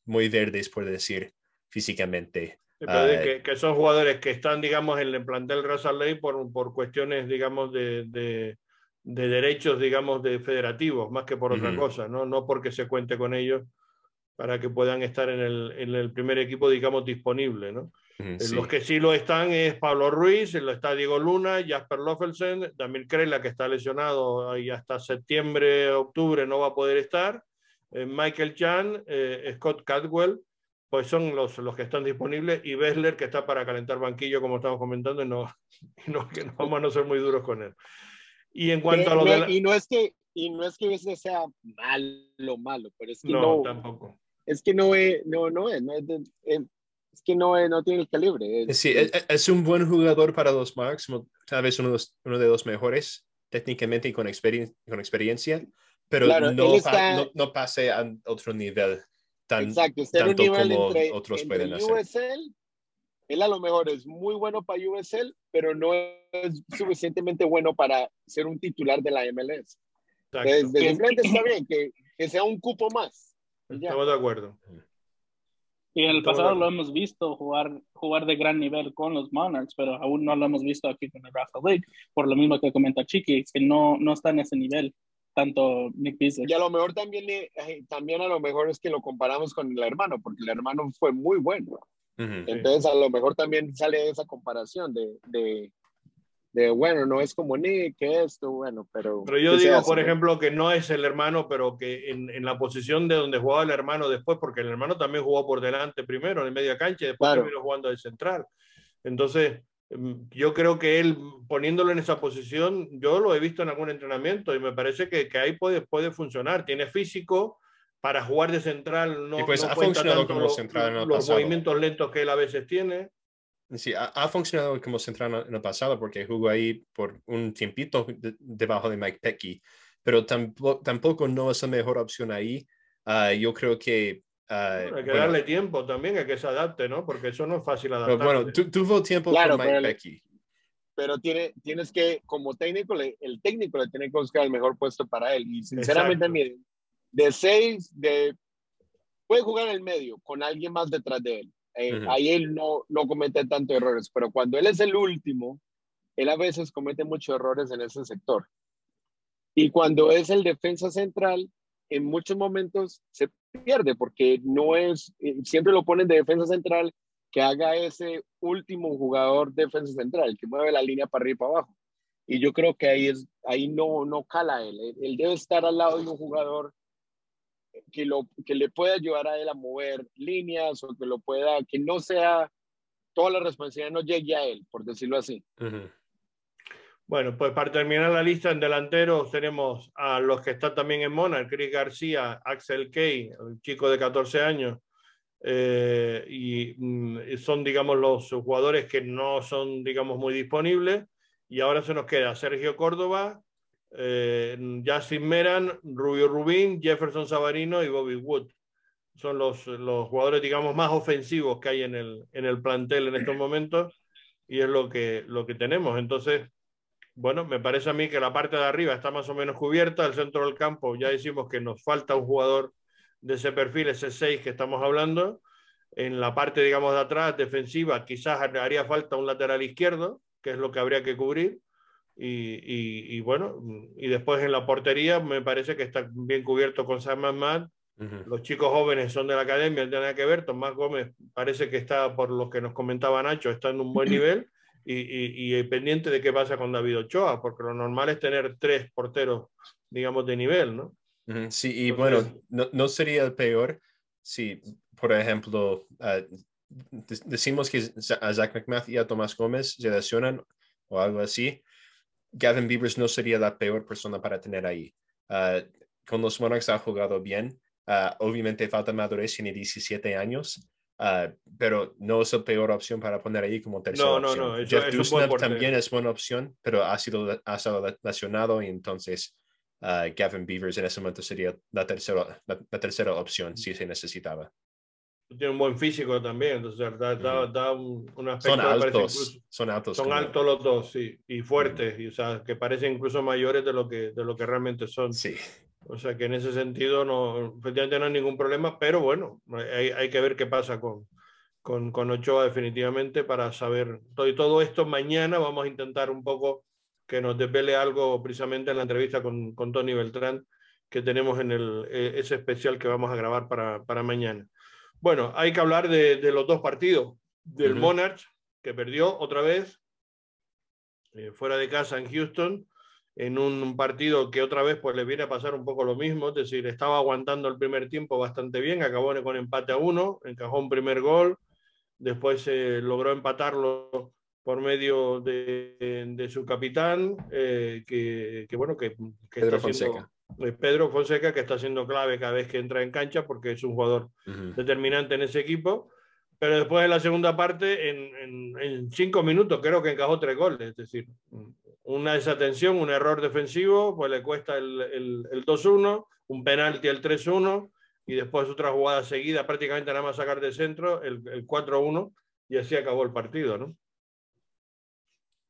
muy verdes, por decir, físicamente.
Que, que, son jugadores que están, digamos, en el plantel Russell Ley por, por cuestiones, digamos, de, de, de, derechos, digamos, de federativos, más que por otra cosa, ¿no? No porque se cuente con ellos para que puedan estar en el, en el primer equipo, digamos, disponible, ¿no? Eh, los que sí lo están es Pablo Ruiz, lo está Diego Luna, Jasper Lofelsen, Damir Krela, que está lesionado y hasta septiembre, octubre no va a poder estar, eh, Michael Chan, eh, Scott Cadwell, pues son los, los que están disponibles, y Bessler, que está para calentar banquillo, como estamos comentando, y no, no, que no vamos a no ser muy duros con él. Y en cuanto a lo de
Y no es que, y no es que ese sea malo, malo, pero es que
no, no tampoco.
Es que no es, no, no es, no es, es que no, no tiene el calibre.
sí, es, un buen jugador para los Marks, tal vez uno de los, uno de los mejores técnicamente y con, con experiencia, pero no, no, pase a otro nivel tan, Exacto, tanto como otros pueden hacer.
él a lo mejor es muy bueno para USL, pero no es suficientemente bueno para ser un titular de la MLS. Desde simplemente está bien que, que, sea un cupo más.
Estamos de acuerdo.
Y en el pasado lo hemos visto jugar, jugar de gran nivel con los Monarchs, pero aún no lo hemos visto aquí con el Rafa League, por lo mismo que comenta Chiqui, que no, no está en ese nivel, tanto Nick Beasley.
Y a lo mejor también, eh, también a lo mejor es que lo comparamos con el hermano, porque el hermano fue muy bueno. Entonces a lo mejor también sale esa comparación de, de, de, bueno, no es como Nick, que esto, bueno, pero...
Pero yo digo, por ejemplo, que no es el hermano, pero que en, en, la posición de donde jugaba el hermano después, porque el hermano también jugó por delante primero en media cancha y después terminó jugando de central. Entonces, yo creo que él poniéndolo en esa posición, yo lo he visto en algún entrenamiento y me parece que, que ahí puede, puede funcionar. Tiene físico para jugar de central, no,
pues
no
ha funcionado como los, central en
el los movimientos lentos que él a veces tiene.
Sí, ha, funcionado como central en el pasado porque jugó ahí por un tiempito debajo de Mike Pecky, pero tampoco, tampoco no es la mejor opción ahí. Uh, yo creo que... Uh,
hay que darle tiempo también, a que se adapte, ¿no? Porque eso no es fácil adaptar.
Bueno, tuvo tiempo con Mike Pecky.
Pero tiene, tienes que, como técnico, le, el técnico le tiene que buscar el mejor puesto para él. Y sinceramente, miren, de seis, de, puede jugar en el medio con alguien más detrás de él eh, ahí él no, no comete tantos errores, pero cuando él es el último, él a veces comete muchos errores en ese sector. Y cuando es el defensa central, en muchos momentos se pierde porque no es, eh, siempre lo ponen de defensa central que haga ese último jugador defensa central, que mueve la línea para arriba y para abajo. Y yo creo que ahí, es, ahí no, no cala él. Él debe estar al lado de un jugador que, lo, que le pueda ayudar a él a mover líneas o que lo pueda, que no sea, toda la responsabilidad no llegue a él, por decirlo así.
Bueno, pues para terminar la lista en delanteros tenemos a los que están también en Mona, Chris García, Axel Key, el chico de 14 años, eh, y mm, son, digamos, los jugadores que no son, digamos, muy disponibles. Y ahora se nos queda Sergio Córdoba, eh, Justin Meran, Rubio Rubín, Jefferson Savarino y Bobby Wood. Son los, los jugadores, digamos, más ofensivos que hay en el, en el plantel en estos momentos y es lo que, lo que tenemos. Entonces, bueno, me parece a mí que la parte de arriba está más o menos cubierta, el centro del campo ya decimos que nos falta un jugador de ese perfil, ese 6 que estamos hablando. En la parte, digamos, de atrás, defensiva, quizás haría falta un lateral izquierdo, que es lo que habría que cubrir. Y, y, bueno, y después en la portería me parece que está bien cubierto con Sam Matt. Los chicos jóvenes son de la academia, no tiene nada que ver. Tomás Gómez parece que está, por lo que nos comentaba Nacho, está en un buen nivel y, y, pendiente de qué pasa con David Ochoa, porque lo normal es tener tres porteros, digamos, de nivel, ¿no?
Sí, y bueno, no, no, sería el peor si, por ejemplo, ah, decimos que a Zach McMath y a Tomás Gómez se lesionan o algo así Gavin Beavers no sería la peor persona para tener ahí. Ah, con los Monarchs ha jugado bien. Uh, obviamente falta madurez, tiene 17 años, uh, pero no es la peor opción para poner ahí como tercera no, opción. No, no, Jeff Dusnap también es buena opción, pero ha sido ha estado lesionado y entonces Gavin Beavers en ese momento sería la tercera, la, tercera opción si se necesitaba.
tiene un buen físico también, entonces da, un, aspecto
son altos, son altos.
Son altos los dos, sí, y fuertes, y, o sea, que parecen incluso mayores de lo que, de lo que realmente son.
Sí.
O sea que en ese sentido no, efectivamente no hay ningún problema, pero bueno, hay, hay que ver qué pasa con, con, con, Ochoa definitivamente para saber todo, y todo esto. Mañana vamos a intentar un poco que nos desvele algo precisamente en la entrevista con, con Tony Beltrán que tenemos en el, eh, ese especial que vamos a grabar para, para mañana. Bueno, hay que hablar de, de los dos partidos, del Monarch, que perdió otra vez eh, fuera de casa en Houston, en un partido que otra vez pues le viene a pasar un poco lo mismo, es decir, estaba aguantando el primer tiempo bastante bien, acabó con empate a uno, encajó un primer gol, después se logró empatarlo por medio de, de su capitán, eh, que, que, bueno, que, que
Pedro Fonseca.
Pedro Fonseca, que está siendo clave cada vez que entra en cancha porque es un jugador determinante en ese equipo. Pero después de la segunda parte, en, en, cinco minutos creo que encajó tres goles. Es decir, una desatención, un error defensivo, pues le cuesta el, el, el 2-1, un penalti el 3-1 y después otra jugada seguida, prácticamente nada más sacar de centro, el, el 4-1 y así acabó el partido, ¿no?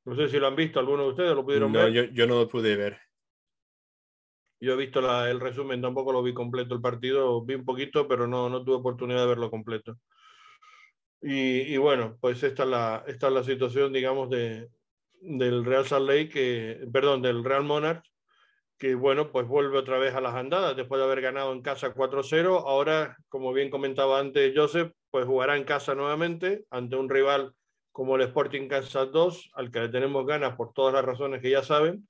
No sé si lo han visto, alguno de ustedes lo pudieron
no,
ver.
Yo, yo no lo pude ver.
Yo he visto la, el resumen, tampoco lo vi completo el partido, vi un poquito, pero no, no tuve oportunidad de verlo completo. Y, y, bueno, pues esta es la, esta es la situación, digamos, de, del Real Salt Lake, que, perdón, del Real Monarch, que bueno, pues vuelve otra vez a las andadas después de haber ganado en casa 4-0. Ahora, como bien comentaba antes Joseph, pues jugará en casa nuevamente ante un rival como el Sporting Kansas 2, al que le tenemos ganas por todas las razones que ya saben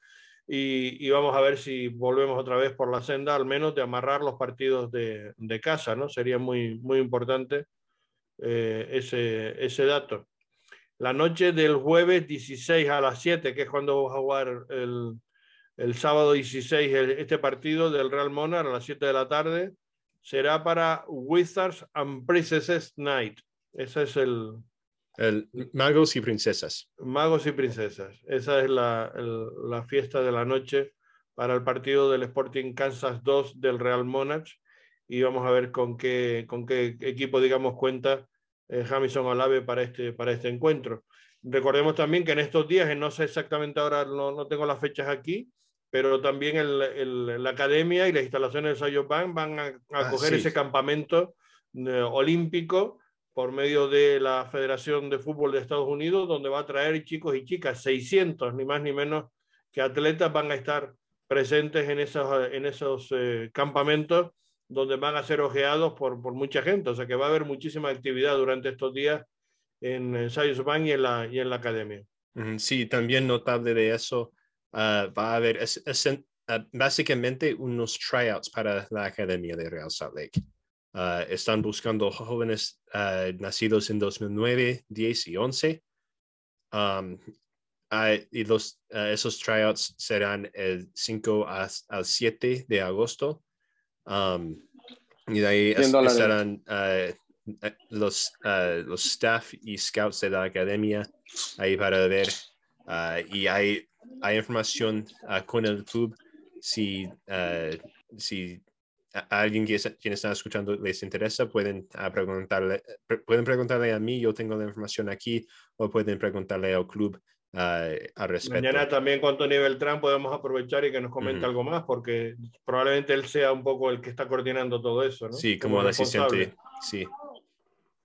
y, y, vamos a ver si volvemos otra vez por la senda, al menos de amarrar los partidos de, de casa, ¿no? Sería muy, muy importante eh, ese, ese dato. La noche del jueves 16 a las 7, que es cuando vamos a jugar el, el sábado 16, el, este partido del Real Monarch a las 7 de la tarde, será para Wizards and Princesses Night. Ese es el,
el Magos y Princesas.
Magos y Princesas. Esa es la, la, fiesta de la noche para el partido del Sporting Kansas 2 del Real Monarch. Y vamos a ver con qué, con qué equipo, digamos, cuenta Jamison Olave para este, para este encuentro. Recordemos también que en estos días, no sé exactamente ahora, no, no tengo las fechas aquí, pero también el, el, la academia y las instalaciones de Sayo Bank van a, a ah, sí. ese campamento eh, olímpico por medio de la Federación de Fútbol de Estados Unidos, donde va a traer chicos y chicas, 600, ni más ni menos, que atletas van a estar presentes en esos, en esos eh, campamentos donde van a ser ojeados por, por, mucha gente. O sea que va a haber muchísima actividad durante estos días en, en Sayos Bank y en, la, y en la academia.
Sí, también notable de eso, uh, va a haber es, es, uh, básicamente unos tryouts para la academia de Real Salt Lake. Uh, están buscando jóvenes nacidos en 2009, 10 y 11. Um, uh, y los, esos tryouts serán el 5 al 7 de agosto. Um, y de ahí es, estarán los, los staff y scouts de la academia ahí para ver. y hay, hay información con el club si, si a alguien que quien está escuchando les interesa, pueden uh, preguntarle, pueden preguntarle a mí, yo tengo la información aquí, o pueden preguntarle al club uh, al respecto.
Mañana también con Tony Beltrán podemos aprovechar y que nos comente uh -huh. algo más, porque probablemente él sea un poco el que está coordinando todo eso, ¿no?
Sí, como, como asistente, sí.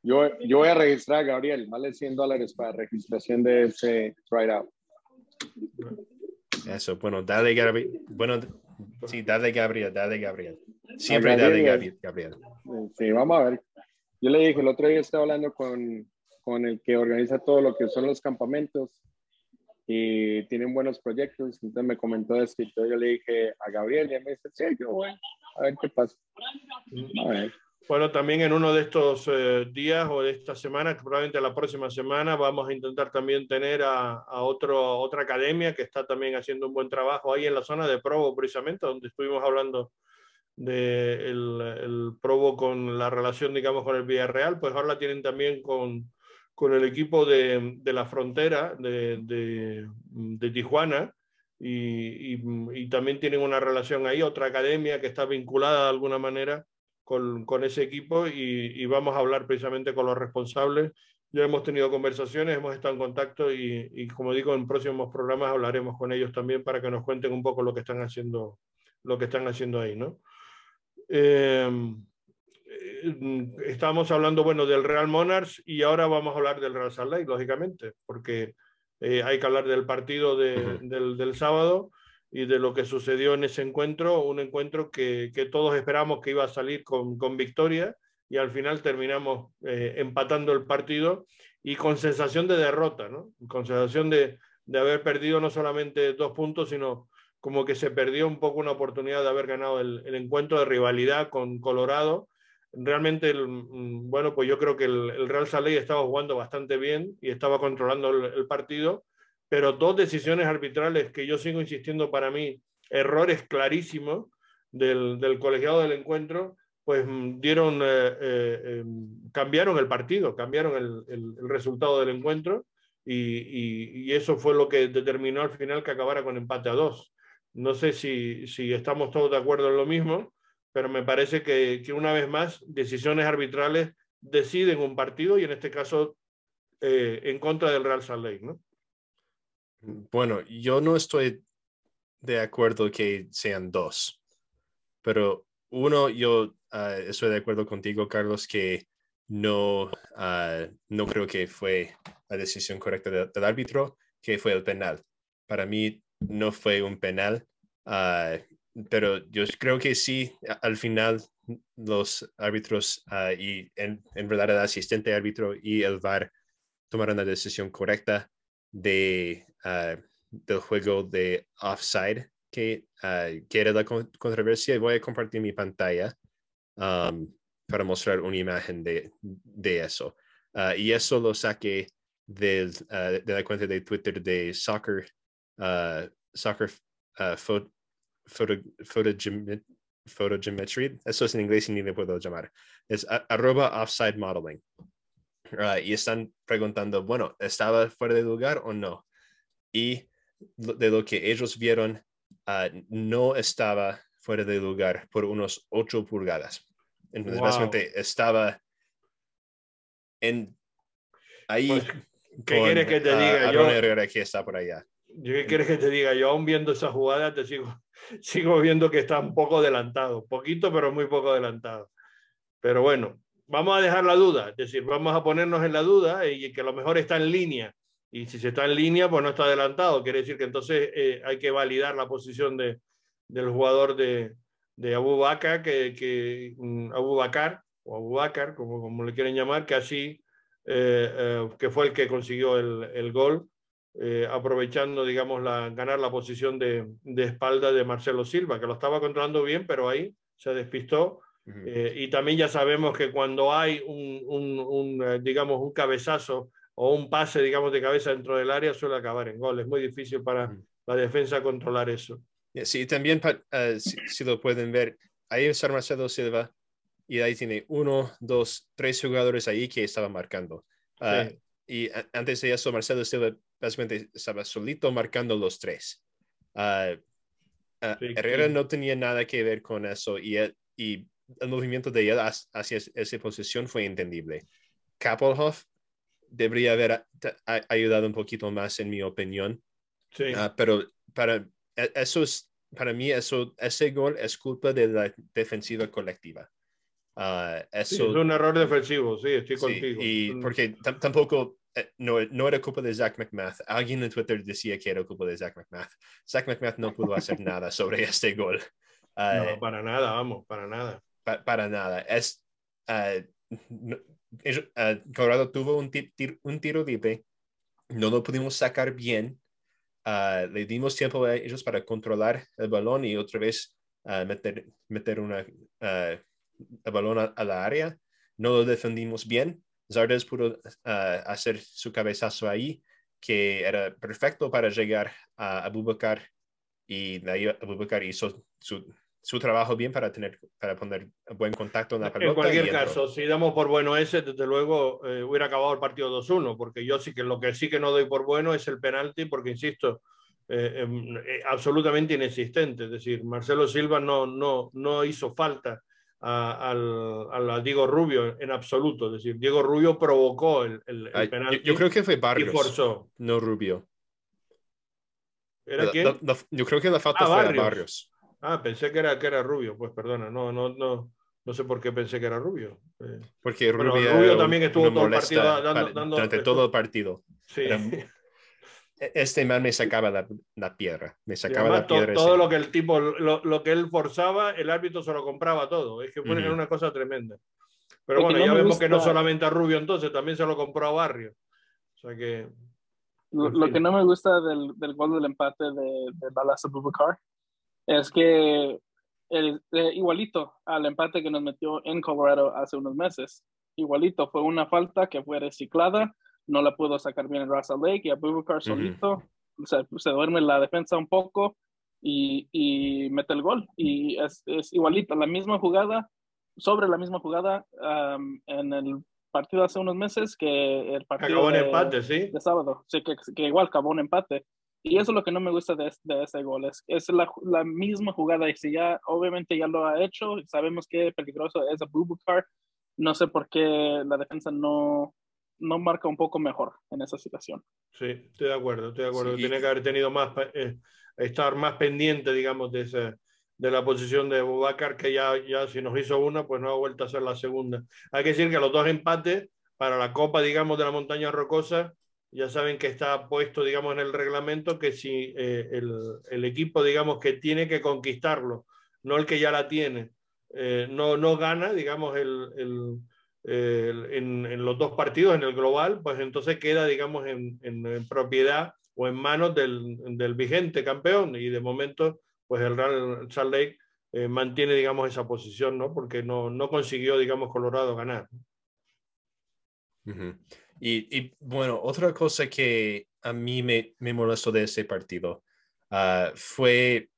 Yo, yo voy a registrar a Gabriel, vale 100 dólares para registración de ese tryout.
Eso, bueno, dale Gabriel. Bueno, sí, dale Gabriel, dale Gabriel. Siempre dale Gabriel, Gabriel.
Sí, vamos a ver. Yo le dije, el otro día estaba hablando con, con el que organiza todo lo que son los campamentos y tienen buenos proyectos. Entonces me comentó esto y yo le dije a Gabriel y me dice, sí, yo voy a ver qué pasa.
Bueno, también en uno de estos eh, días o de esta semana, probablemente la próxima semana, vamos a intentar también tener a, otro, otra academia que está también haciendo un buen trabajo ahí en la zona de Provo, precisamente, donde estuvimos hablando de el, el Provo con la relación, digamos, con el Villarreal, pues ahora la tienen también con, con el equipo de, de la frontera de, de, de Tijuana. Y, y, y también tienen una relación ahí, otra academia que está vinculada de alguna manera con, con ese equipo y, y, vamos a hablar precisamente con los responsables. Ya hemos tenido conversaciones, hemos estado en contacto y, como digo, en próximos programas hablaremos con ellos también para que nos cuenten un poco lo que están haciendo, lo que están haciendo ahí, ¿no? Eh, estamos hablando, bueno, del Real Monarchs y ahora vamos a hablar del Real Salt Lake, lógicamente, porque eh, hay que hablar del partido de, del, del, sábado y de lo que sucedió en ese encuentro, un encuentro que, que todos esperamos que iba a salir con, con victoria y al final terminamos eh, empatando el partido y con sensación de derrota, ¿no? Con sensación de, de haber perdido no solamente dos puntos, sino como que se perdió un poco una oportunidad de haber ganado el, el encuentro de rivalidad con Colorado realmente, el, mm, bueno, pues yo creo que el, el Real Salé estaba jugando bastante bien y estaba controlando el, partido, pero dos decisiones arbitrales que yo sigo insistiendo para mí, errores clarísimos del, del colegiado del encuentro, pues mm, dieron, eh, eh, cambiaron el partido, cambiaron el, el, el resultado del encuentro y, y, y, eso fue lo que determinó al final que acabara con empate a dos. No sé si, si estamos todos de acuerdo en lo mismo, pero me parece que, que, una vez más decisiones arbitrales deciden un partido y en este caso eh, en contra del Real Salt Lake, ¿no?
Bueno, yo no estoy de acuerdo que sean dos, pero uno, yo uh, estoy de acuerdo contigo, Carlos, que no, uh, no creo que fue la decisión correcta de, del árbitro, que fue el penal. Para mí no fue un penal. Uh, pero yo creo que sí, al final los árbitros uh, y en, en, verdad el asistente árbitro y el VAR tomaron la decisión correcta de, uh, del juego de offside, que, uh, que era la controversia. Voy a compartir mi pantalla um, para mostrar una imagen de, de eso. y eso lo saqué de la cuenta de Twitter de Soccer, soccer photogeometry, eso es en inglés y ni le puedo llamar, es arroba offside modeling. Uh, y están preguntando, bueno, ¿estaba fuera de lugar o no? Y de lo que ellos vieron, uh, no estaba fuera de lugar por unos 8 pulgadas. Entonces, wow. básicamente estaba en ahí.
Pues, ¿Qué con, quieres que te diga?
Uh, yo, Herrera, que está por allá.
¿Qué quieres que te diga? Yo aún viendo esa jugada te sigo, sigo viendo que está un poco adelantado, poquito, pero muy poco adelantado. Pero bueno, vamos a dejar la duda, es decir, vamos a ponernos en la duda y que a lo mejor está en línea. Y si se está en línea, pues no está adelantado. Quiere decir que entonces eh, hay que validar la posición de, del jugador de, de Abu Bakar, que, que um, Abu Bakar, o Abu Bakar, como, como le quieren llamar, que así, eh, eh, que fue el que consiguió el, el gol eh, aprovechando, digamos, la, ganar la posición de, de, espalda de Marcelo Silva, que lo estaba controlando bien, pero ahí se despistó. Uh -huh. eh, y también ya sabemos que cuando hay un, un, un, eh, digamos, un cabezazo o un pase, digamos, de cabeza dentro del área, suele acabar en gol. Es muy difícil para uh -huh. la defensa controlar eso.
Sí, también, uh, si, si, lo pueden ver, ahí está Marcelo Silva y ahí tiene uno, dos, tres jugadores ahí que estaban marcando. Sí. Y antes de eso, Marcelo Silva básicamente estaba solito marcando los tres. Uh, uh, sí, Herrera sí. no tenía nada que ver con eso y, él, y el movimiento de él hacia esa posición fue entendible. Kappelhoff debería haber ayudado un poquito más, en mi opinión.
Sí.
Uh, pero para, e, eso es, para mí eso, ese gol es culpa de la defensiva colectiva.
Uh, eso, sí, es un error defensivo, sí, estoy sí, contigo.
Y porque tampoco no, no era culpa de Zach McMath. Alguien en Twitter decía que era culpa de Zach McMath. Zach McMath no pudo hacer nada sobre este gol.
Uh, no, para nada, vamos, para nada.
Pa, para nada. Es, uh, no, uh, Colorado tuvo un, tir, un tiro libre, no lo pudimos sacar bien. le dimos tiempo a ellos para controlar el balón y otra vez meter, meter una, el balón a, a la área. No lo defendimos bien Zardes pudo uh, hacer su cabezazo ahí, que era perfecto para llegar a Abubakar y de ahí Abubakar hizo su, su, trabajo bien para tener para poner buen contacto en la pelota.
En cualquier caso, si damos por bueno ese, desde luego eh, hubiera acabado el partido 2-1, porque yo sí que lo que sí que no doy por bueno es el penalti, porque insisto, eh, eh, absolutamente inexistente. Es decir, Marcelo Silva no, no, no hizo falta a, Diego Rubio en absoluto. Es decir, Diego Rubio provocó el, el,
penalti. Yo, creo que fue Barrios. Y forzó. No Rubio.
¿Era quién?
yo creo que la falta ah, fue Barrios. Barrios.
Ah, pensé que era, que era Rubio. Pues perdona, no, no, no. No sé por qué pensé que era Rubio. Eh,
Porque Rubio,
también estuvo todo el partido dando,
durante todo el partido. Sí. E-, este man me sacaba la, la piedra, me sacaba la piedra.
todo lo que el tipo, lo, lo, que él forzaba, el árbitro se lo compraba todo. Es que fue una cosa tremenda. Pero bueno, ya vemos que no solamente a Rubio entonces, también se lo compró a Barrio. O sea que...
Lo, que no me gusta del, del gol del empate de, de Dallas Abubakar es que el, eh, igualito al empate que nos metió en Colorado hace unos meses. Igualito, fue una falta que fue reciclada, no la pudo sacar bien Russell Lake y Abubakar solito se, se, duerme la defensa un poco y, y mete el gol. Y es, es, igualito, la misma jugada, sobre la misma jugada en el partido hace unos meses que el partido
acabó de, empate, ¿sí?
de sábado. Sí, que, que igual acabó un empate. Y eso es lo que no me gusta de, de ese gol. Es, es la, la, misma jugada. Y si ya, obviamente ya lo ha hecho, sabemos que peligroso es a Bubukar. No sé por qué la defensa no, no marca un poco mejor en esa situación.
Sí, estoy de acuerdo, estoy de acuerdo. Tiene que haber tenido más, eh, estar más pendiente, digamos, de, ese, de la posición de Bubakar, que ya, ya si nos hizo una, pues no ha vuelto a ser la segunda. Hay que decir que los dos empates para la Copa, digamos, de la Montaña Rocosa ya saben que está puesto, digamos, en el reglamento que si eh, el, equipo, digamos, que tiene que conquistarlo, no el que ya la tiene, eh, no, no gana, digamos, el, en, los dos partidos, en el global, pues entonces queda, digamos, en, propiedad o en manos del, vigente campeón y de momento, pues el Real Salt Lake eh, mantiene, digamos, esa posición, ¿no? Porque no, no consiguió, digamos, Colorado ganar.
Y, bueno, otra cosa que a mí me, me molestó de ese partido ah, fue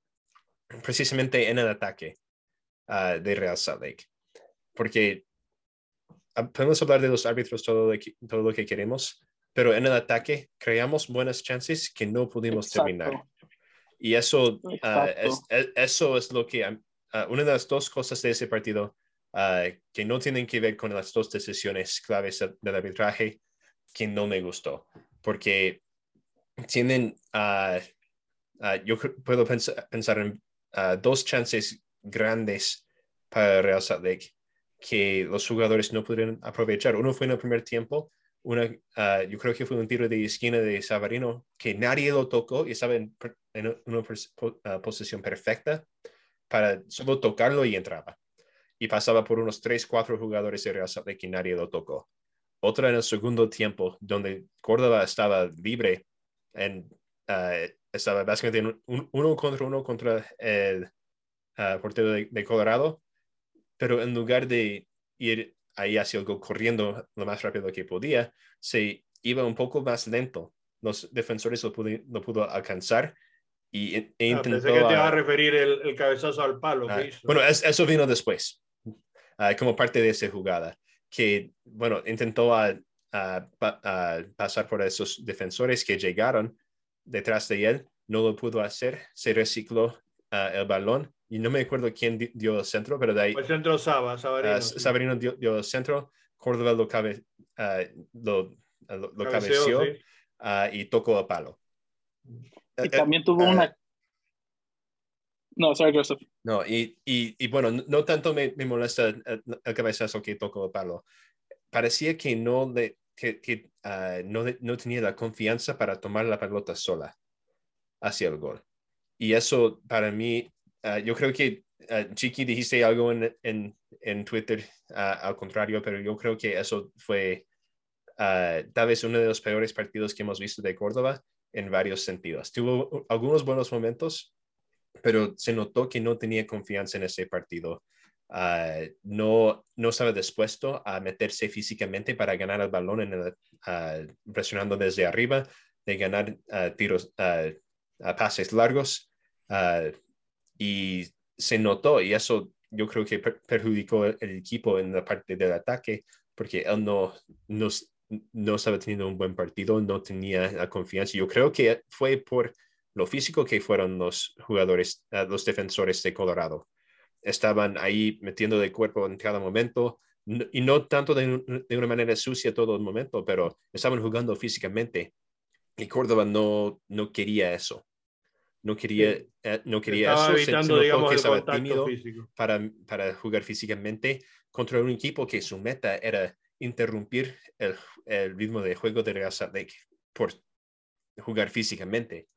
precisamente en el ataque uh, de Real Salt Lake. Porque podemos hablar de los árbitros todo, todo lo que queremos, pero en el ataque creamos buenas chances que no pudimos terminar. Y eso, es, eso es lo que, una de las dos cosas de ese partido que no tienen que ver con las dos decisiones claves del arbitraje, que no me gustó, porque tienen, uh, yo puedo pensar, en dos chances grandes para Real Salt Lake que los jugadores no pudieron aprovechar. Uno fue en el primer tiempo, una, yo creo que fue un tiro de esquina de Savarino que nadie lo tocó y estaba en, una posición perfecta para solo tocarlo y entraba. Y pasaba por unos tres, cuatro jugadores de Real Salt y nadie lo tocó otra en el segundo tiempo, donde Córdoba estaba libre, en, uh, estaba básicamente un, uno contra uno contra el portero de, Colorado, pero en lugar de ir ahí hacia el gol corriendo lo más rápido que podía, se iba un poco más lento. Los defensores lo, pudo, lo pudo alcanzar y e, e
ah, intentó... que te iba a referir el, cabezazo al palo. que hizo.
Bueno, eso vino después, como parte de esa jugada que, bueno, intentó a, pasar por esos defensores que llegaron detrás de él, no lo pudo hacer, se recicló el balón y no me acuerdo quién dio el centro, pero de ahí...
El centro Saba, Sabarino.
Sabarino dio, el centro, Córdoba lo, cabe, lo, lo, cabeció y tocó el palo.
Y también tuvo una no, sorry, Joseph.
No, y, y, y bueno, no tanto me, me, molesta el, cabezazo que tocó el palo. Parecía que no, de, que, que uh, no, no, tenía la confianza para tomar la pelota sola hacia el gol. Y eso para mí, uh, yo creo que, uh, Chiqui, dijiste algo en, en, en Twitter al contrario, pero yo creo que eso fue tal vez uno de los peores partidos que hemos visto de Córdoba en varios sentidos. Tuvo algunos buenos momentos, pero se notó que no tenía confianza en ese partido. Ah, no, no estaba dispuesto a meterse físicamente para ganar el balón en uh, presionando desde arriba, de ganar uh, tiros, a pases largos. Y se notó, y eso yo creo que perjudicó el, equipo en la parte del ataque, porque él no, no, no estaba teniendo un buen partido, no tenía la confianza. Yo creo que fue por lo físico que fueron los jugadores, uh, los defensores de Colorado. estaban ahí metiendo de cuerpo en cada momento, y no tanto de, una manera sucia todo el momento, pero estaban jugando físicamente. Y Córdoba no, no quería eso. No quería, eh, no quería
eso, evitando, digamos, estaba tímido
para, para jugar físicamente contra un equipo que su meta era interrumpir el, el ritmo de juego de Real Salt Lake por jugar físicamente.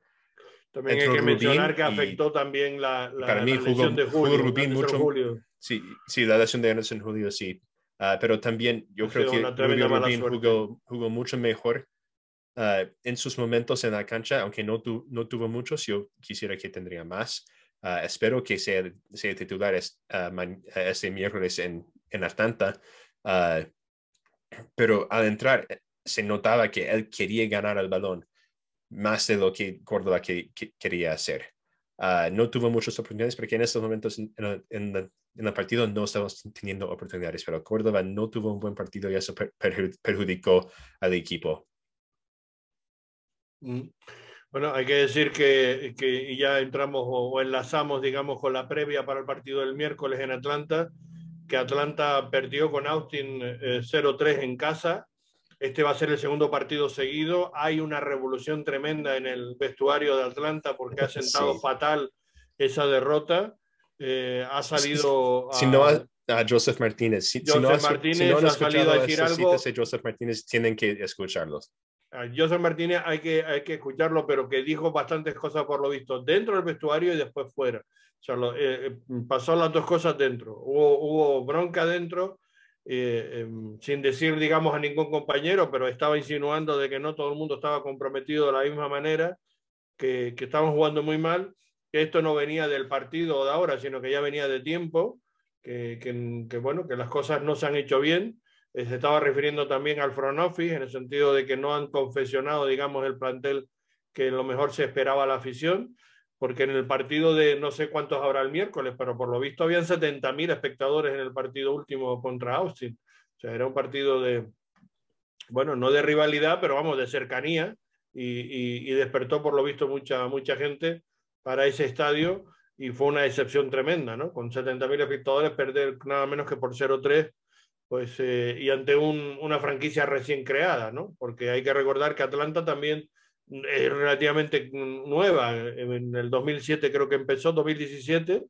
También hay que mencionar que afectó también la, la, para mí lesión de Julio. Rubín mucho, Julio.
Sí, sí, la lesión de Anderson Julio, sí. Uh, pero también yo creo que Rubín jugó, jugó, mucho mejor uh, en sus momentos en la cancha, aunque no, tu, no tuvo muchos, yo quisiera que tendría más. Uh, espero que sea, sea titular este miércoles en, en Atlanta. pero al entrar eh, se notaba que él quería ganar el balón más de lo que Córdoba que, quería hacer. Uh, no tuvo muchas oportunidades porque en estos momentos en, en, el partido no estamos teniendo oportunidades, pero Córdoba no tuvo un buen partido y eso perjudicó al equipo.
Mm. Bueno, hay que decir que, que ya entramos o, enlazamos, digamos, con la previa para el partido del miércoles en Atlanta, que Atlanta perdió con Austin 0-3 eh, en casa este va a ser el segundo partido seguido. Hay una revolución tremenda en el vestuario de Atlanta porque ha sentado fatal esa derrota. Eh, ha salido.
Si, no a, Joseph Martínez. Si,
Joseph Martínez ha salido a decir algo.
Joseph Martínez tienen que escucharlos.
A Joseph Martínez hay que, hay que escucharlo, pero que dijo bastantes cosas por lo visto dentro del vestuario y después fuera. O sea, eh, eh, pasó las dos cosas dentro. Hubo, hubo bronca dentro eh, em, sin decir, digamos, a ningún compañero, pero estaba insinuando de que no todo el mundo estaba comprometido de la misma manera, que, que estaban jugando muy mal, que esto no venía del partido de ahora, sino que ya venía de tiempo, que, que, bueno, que las cosas no se han hecho bien. Eh, se estaba refiriendo también al front office, en el sentido de que no han confesionado, digamos, el plantel que lo mejor se esperaba la afición porque en el partido de no sé cuántos habrá el miércoles, pero por lo visto habían 70.000 espectadores en el partido último contra Austin. O sea, era un partido de, bueno, no de rivalidad, pero vamos, de cercanía y, y, despertó por lo visto mucha, mucha gente para ese estadio y fue una excepción tremenda, ¿no? Con 70.000 espectadores perder nada menos que por 0-3, pues, eh, y ante un, una franquicia recién creada, ¿no? Porque hay que recordar que Atlanta también es relativamente nueva. En el 2007 creo que empezó, 2017.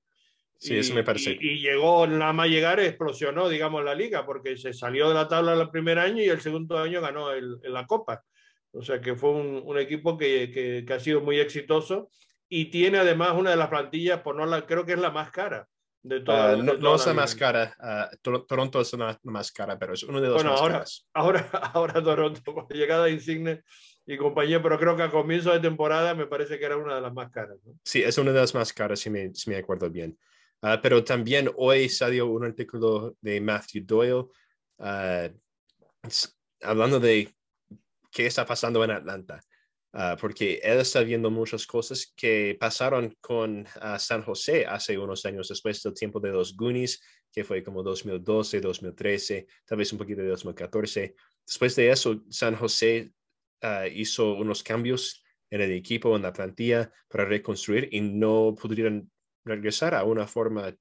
Sí, y, eso me parece.
Y, llegó nada más llegar, explosionó, digamos, la liga, porque se salió de la tabla el primer año y el segundo año ganó el, la Copa. O sea que fue un, un equipo que, que, que, ha sido muy exitoso y tiene además una de las plantillas, por no la, creo que es la más cara. De
toda, uh, no, no es la más cara, uh, Toronto es la más cara, pero es uno de los bueno, más
ahora,
caras.
Ahora, ahora Toronto, con llegada de Insigne, y compañía, pero creo que a comienzo de temporada me parece que era una de las más caras. ¿no?
Sí, es una de las más caras, si me, si me acuerdo bien. Uh, pero también hoy salió un artículo de Matthew Doyle uh, hablando de qué está pasando en Atlanta, uh, porque él está viendo muchas cosas que pasaron con San José hace unos años después del tiempo de los Goonies, que fue como 2012, 2013, tal vez un poquito de 2014. Después de eso, San José Ah, hizo unos cambios en el equipo, en la plantilla para reconstruir y no pudieron regresar a una forma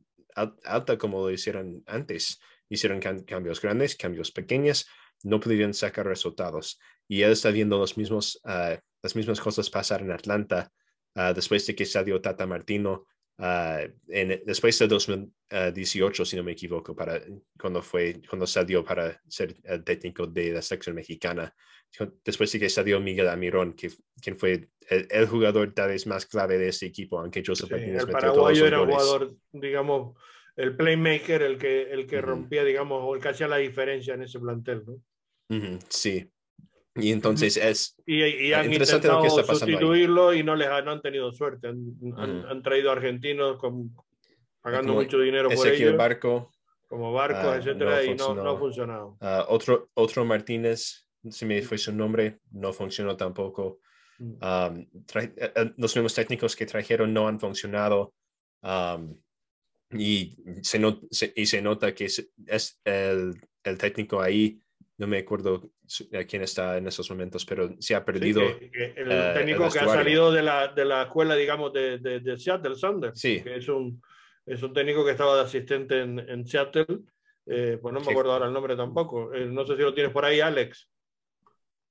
alta como lo hicieron antes. Hicieron cambios grandes, cambios pequeños, no pudieron sacar resultados. Y él está viendo los mismos, uh, las mismas cosas pasar en Atlanta uh, después de que salió Tata Martino, en, después de 2018, si no me equivoco, para, cuando, fue, cuando salió para ser el técnico de la sección mexicana después de que salió Miguel Amirón, que, quien fue el, jugador tal vez más clave de ese equipo, aunque Joseph sí,
El paraguayo era jugador, digamos, el playmaker, el que, el que rompía, digamos, o el que hacía la diferencia en ese plantel, ¿no?
sí. Y entonces es
y, y han interesante lo que está sustituirlo y no les han, no han tenido suerte. Han, han, han traído argentinos con, pagando como mucho dinero por ellos.
Barco.
Como barcos, uh, etcétera, no y no, no, ha funcionado.
Uh, otro, otro Martínez si me fue su nombre, no funcionó tampoco. Mm. Um, los nuevos técnicos que trajeron no han funcionado um, y, se y se nota que es, el, el, técnico ahí, no me acuerdo a quién está en esos momentos, pero se ha perdido.
Sí, que, que el uh, técnico el que ha salido de la, de la escuela, digamos, de, de, de Seattle Sanders,
sí.
que es un, es un técnico que estaba de asistente en, Seattle, eh, pues no me acuerdo ahora el nombre tampoco. Eh, no sé si lo tienes por ahí, Alex.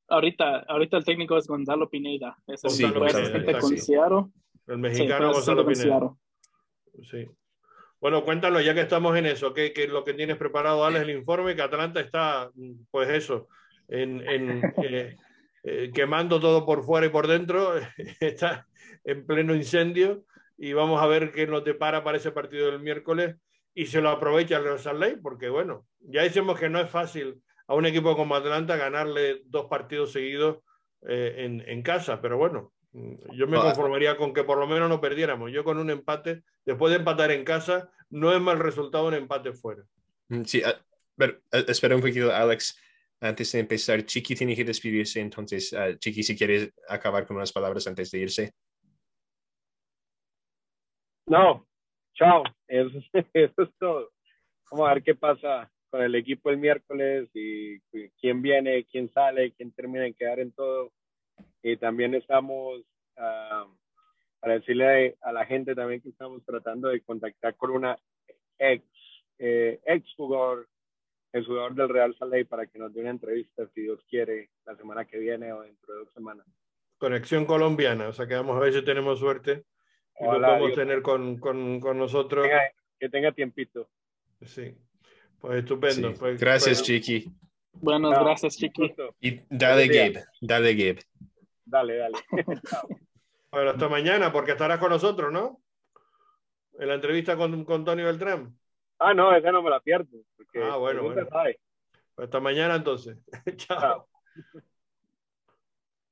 Ahorita, ahorita el técnico es Gonzalo Pineda. Es el sí, asistente con
El mexicano Gonzalo Pineda. Sí. Bueno, cuéntalo ya que estamos en eso. ¿Qué, es lo que tienes preparado, Alex? El informe que Atlanta está, pues eso, en, eh, quemando todo por fuera y por dentro. está en pleno incendio y vamos a ver qué nos depara para ese partido del miércoles y se lo aprovecha el Real Salt porque bueno, ya decimos que no es fácil a un equipo como Atlanta ganarle dos partidos seguidos eh, en, en, casa, pero bueno, yo me conformaría con que por lo menos no perdiéramos. Yo con un empate, después de empatar en casa, no es mal resultado un empate fuera.
Mm, sí, ah, pero espera un poquito, Alex. Antes de empezar, Chiqui tiene que despedirse, entonces, uh, Chiqui, si quieres acabar con unas palabras antes de irse.
No, chao. Eso, es todo. Vamos a ver qué pasa con el equipo el miércoles y quién viene, quién sale, quién termina de quedar en todo. Y también estamos, uh, para decirle a la gente también que estamos tratando de contactar con una ex, eh, ex jugador, el jugador del Real Salé para que nos dé una entrevista, si Dios quiere, la semana que viene o dentro de dos semanas.
Conexión colombiana, o sea que vamos a ver si tenemos suerte lo podemos tener con, con, con nosotros.
Que tenga, tiempito.
Sí, pues estupendo. Pues,
gracias, Chiqui.
Bueno, gracias, Chiqui.
Y dale, Gabe. Dale, Gabe.
Dale, dale.
bueno, hasta mañana, porque estarás con nosotros, ¿no? En la entrevista con, con Tony Beltrán.
Ah, no, esa no me la pierdo.
ah, bueno, bueno. Pues hasta mañana entonces. Chao.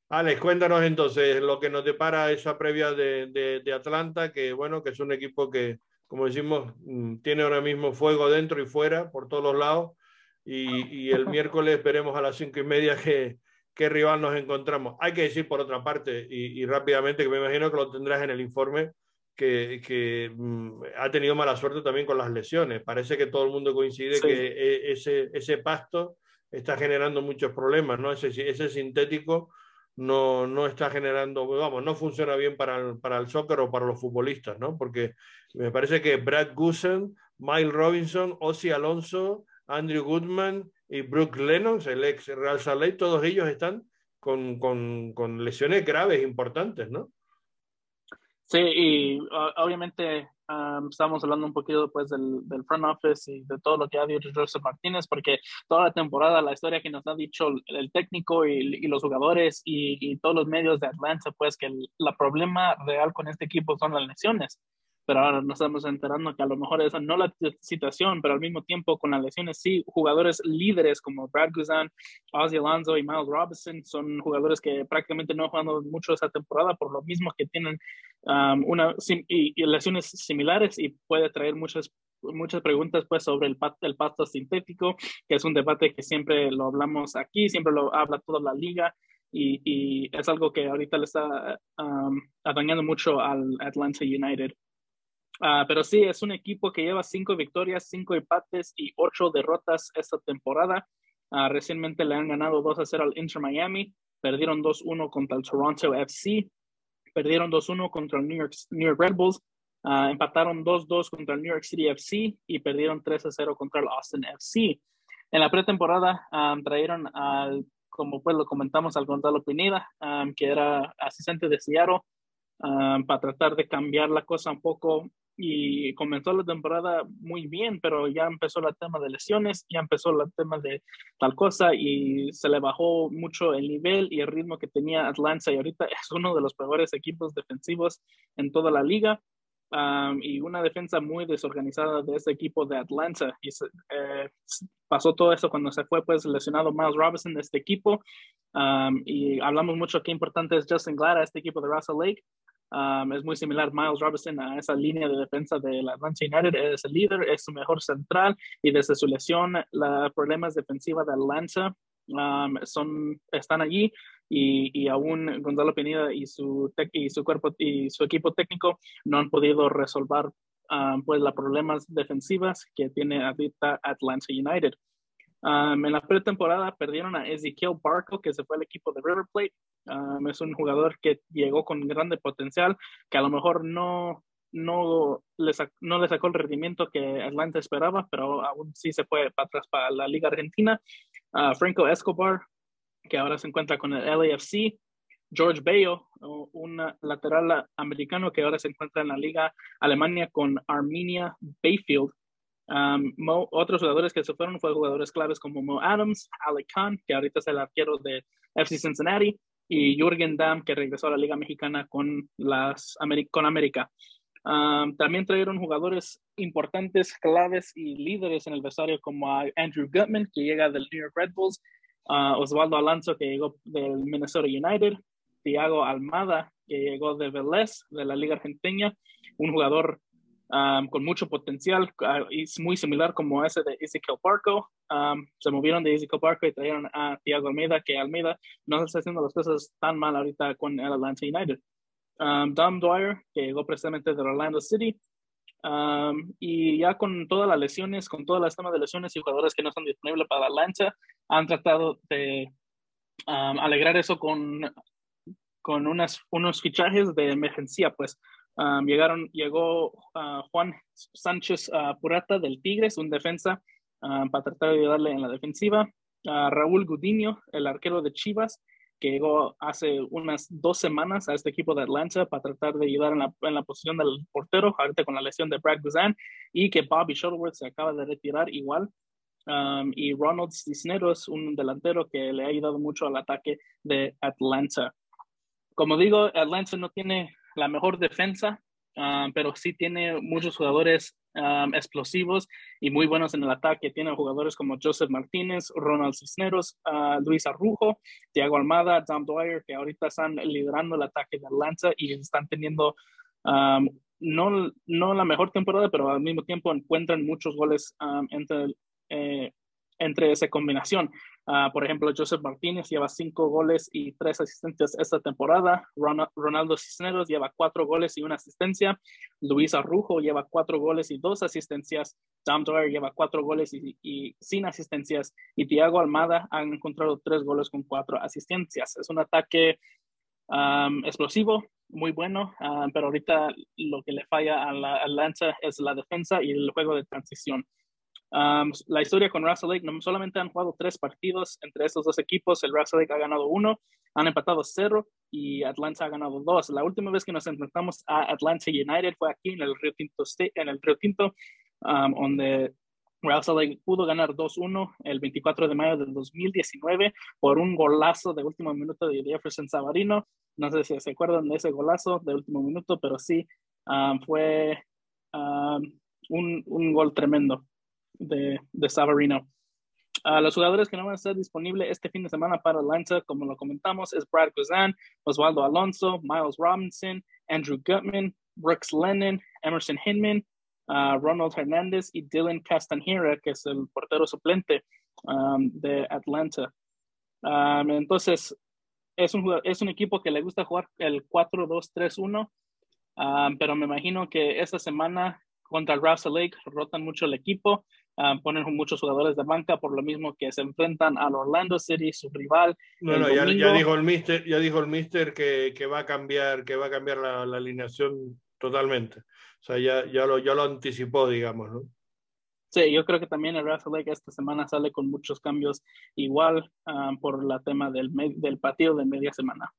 Alex, cuéntanos entonces lo que nos depara esa previa de, de, Atlanta, que bueno, que es un equipo que, como decimos, mm, tiene ahora mismo fuego dentro y fuera, por todos los lados. Y, y el miércoles veremos a las cinco y media qué, qué, rival nos encontramos. Hay que decir por otra parte, y, rápidamente, que me imagino que lo tendrás en el informe, que, que mm, ha tenido mala suerte también con las lesiones. Parece que todo el mundo coincide que e, ese, ese pasto está generando muchos problemas, ¿no? Ese, ese sintético no, no está generando, vamos, no funciona bien para el, para el soccer o para los futbolistas, ¿no? Porque me parece que Brad Gusen, Miles Robinson, Ozzy Alonso, Andrew Goodman y Brooke Lennox, el ex Real Salt todos ellos están con, con, con lesiones graves importantes, ¿no?
Sí, y obviamente estamos hablando un poquito pues del, del, front office y de todo lo que ha dicho Joseph Martínez, porque toda la temporada, la historia que nos ha dicho el, técnico y, los jugadores y, y, todos los medios de Atlanta, pues que el la problema real con este equipo son las lesiones pero ahora nos estamos enterando que a lo mejor esa no la situación, pero al mismo tiempo con las lesiones sí, jugadores líderes como Brad Guzan, Ozzy Alonso y Miles Robinson son jugadores que prácticamente no han jugado mucho esa temporada por lo mismo que tienen um, una, y, lesiones similares y puede traer muchas muchas preguntas pues sobre el, el pasto sintético, que es un debate que siempre lo hablamos aquí, siempre lo habla toda la liga. Y, es algo que ahorita le está um, atañando mucho al Atlanta United. Ah, pero sí, es un equipo que lleva cinco victorias, cinco empates y ocho derrotas esta temporada. Uh, recientemente le han ganado 2 a 0 al Inter Miami, perdieron 2-1 contra el Toronto FC, perdieron 2-1 contra el New York, New York Red Bulls, uh, empataron 2-2 contra el New York City FC y perdieron 3 a 0 contra el Austin FC. En la pretemporada um, trajeron al, como pues lo comentamos, al Gonzalo Pineda, um, que era asistente de Seattle, um, para tratar de cambiar la cosa un poco y comenzó la temporada muy bien, pero ya empezó el tema de lesiones, ya empezó el tema de tal cosa y se le bajó mucho el nivel y el ritmo que tenía Atlanta y ahorita es uno de los peores equipos defensivos en toda la liga y una defensa muy desorganizada de este equipo de Atlanta. Y eh, pasó todo eso cuando se fue pues lesionado Miles Robinson de este equipo y hablamos mucho qué importante es Justin Glad a este equipo de Russell Lake Um, es muy similar Miles Robinson a esa línea de defensa de la Atlanta United. Es el líder, es su mejor central y desde su lesión, los problemas defensivos de Atlanta son, están allí y, y, aún Gonzalo Pineda y su, y su cuerpo y su equipo técnico no han podido resolver um, pues los problemas defensivos que tiene ahorita Atlanta United. Um, en la pretemporada perdieron a Ezekiel Barco, que se fue al equipo de River Plate. Um, es un jugador que llegó con grande potencial, que a lo mejor no, no le, no le sacó el rendimiento que Atlanta esperaba, pero aún sí se fue para atrás para la Liga Argentina. Franco Escobar, que ahora se encuentra con el LAFC. George Bayo, un lateral americano que ahora se encuentra en la Liga Alemania con Armenia Bayfield. Otros jugadores que se fueron fueron jugadores claves como Mo Adams, Alec Khan, que ahorita es el arquero de FC Cincinnati, y Jürgen Damm, que regresó a la Liga Mexicana con, las, con América. también trajeron jugadores importantes, claves y líderes en el vestuario como Andrew Gutman, que llega del New York Red Bulls, Osvaldo Alonso, que llegó del Minnesota United, Thiago Almada, que llegó de Vélez, de la Liga Argentina, un jugador con mucho potencial, uh, es muy similar como ese de Ezekiel Parco. se movieron de Ezekiel Parco y trajeron a Thiago Almeida, que Almeida no está haciendo las cosas tan mal ahorita con el Atlanta United. Dom Dwyer, que llegó precisamente de Orlando City. y ya con todas las lesiones, con todas las temas de lesiones y jugadores que no están disponibles para Atlanta, han tratado de alegrar eso con, con unas, unos fichajes de emergencia, pues llegaron, llegó uh, Juan Sánchez uh, Purata del Tigres, un defensa, para tratar de ayudarle en la defensiva. Raúl Gudiño, el arquero de Chivas, que llegó hace unas dos semanas a este equipo de Atlanta para tratar de ayudar en la, en la posición del portero, ahorita con la lesión de Brad Guzan, y que Bobby Shuttleworth se acaba de retirar igual. y Ronald Cisneros, un delantero que le ha ayudado mucho al ataque de Atlanta. Como digo, Atlanta no tiene la mejor defensa, ah, pero sí tiene muchos jugadores ah, explosivos y muy buenos en el ataque. Tiene jugadores como Joseph Martínez, Ronald Cisneros, uh, Luis Arrujo, Thiago Almada, Tom Dwyer, que ahorita están liderando el ataque de Atlanta y están teniendo no, no la mejor temporada, pero al mismo tiempo encuentran muchos goles entre, eh, entre esa combinación. Ah, por ejemplo, Joseph Martínez lleva cinco goles y tres asistencias esta temporada. Ronaldo Cisneros lleva cuatro goles y una asistencia. Luis Arrujo lleva cuatro goles y dos asistencias. Tom Dwyer lleva cuatro goles y, sin asistencias. Y Thiago Almada han encontrado tres goles con cuatro asistencias. Es un ataque explosivo, muy bueno, pero ahorita lo que le falla a la Atlanta es la defensa y el juego de transición la historia con Russell Lake, no solamente han jugado tres partidos entre estos dos equipos, el Russell Lake ha ganado uno, han empatado cero y Atlanta ha ganado dos. La última vez que nos enfrentamos a Atlanta United fue aquí en el Río Tinto, State, en el Río Tinto donde Russell Lake pudo ganar 2-1 el 24 de mayo del 2019 por un golazo de último minuto de Jefferson Savarino. No sé si se acuerdan de ese golazo de último minuto, pero sí fue un, un gol tremendo de, de Savarino. Uh, los jugadores que no van a estar disponibles este fin de semana para Atlanta, como lo comentamos, es Brad Guzan, Osvaldo Alonso, Miles Robinson, Andrew Gutman, Brooks Lennon, Emerson Hinman, uh, Ronald Hernández y Dylan Castanjera, que es el portero suplente um, de Atlanta. Um, entonces, es un, es un equipo que le gusta jugar el 4-2-3-1, um, pero me imagino que esta semana contra Russell Lake rotan mucho el equipo Ah, ponen muchos jugadores de banca por lo mismo que se enfrentan al Orlando City, su rival.
Bueno, ya, ya, dijo el mister, ya dijo el mister que, que va a cambiar, que va a cambiar la, la, alineación totalmente. O sea, ya, ya, lo, ya lo anticipó, digamos, ¿no?
Sí, yo creo que también el Rafa Lake esta semana sale con muchos cambios igual ah, por la tema del, del partido de media semana.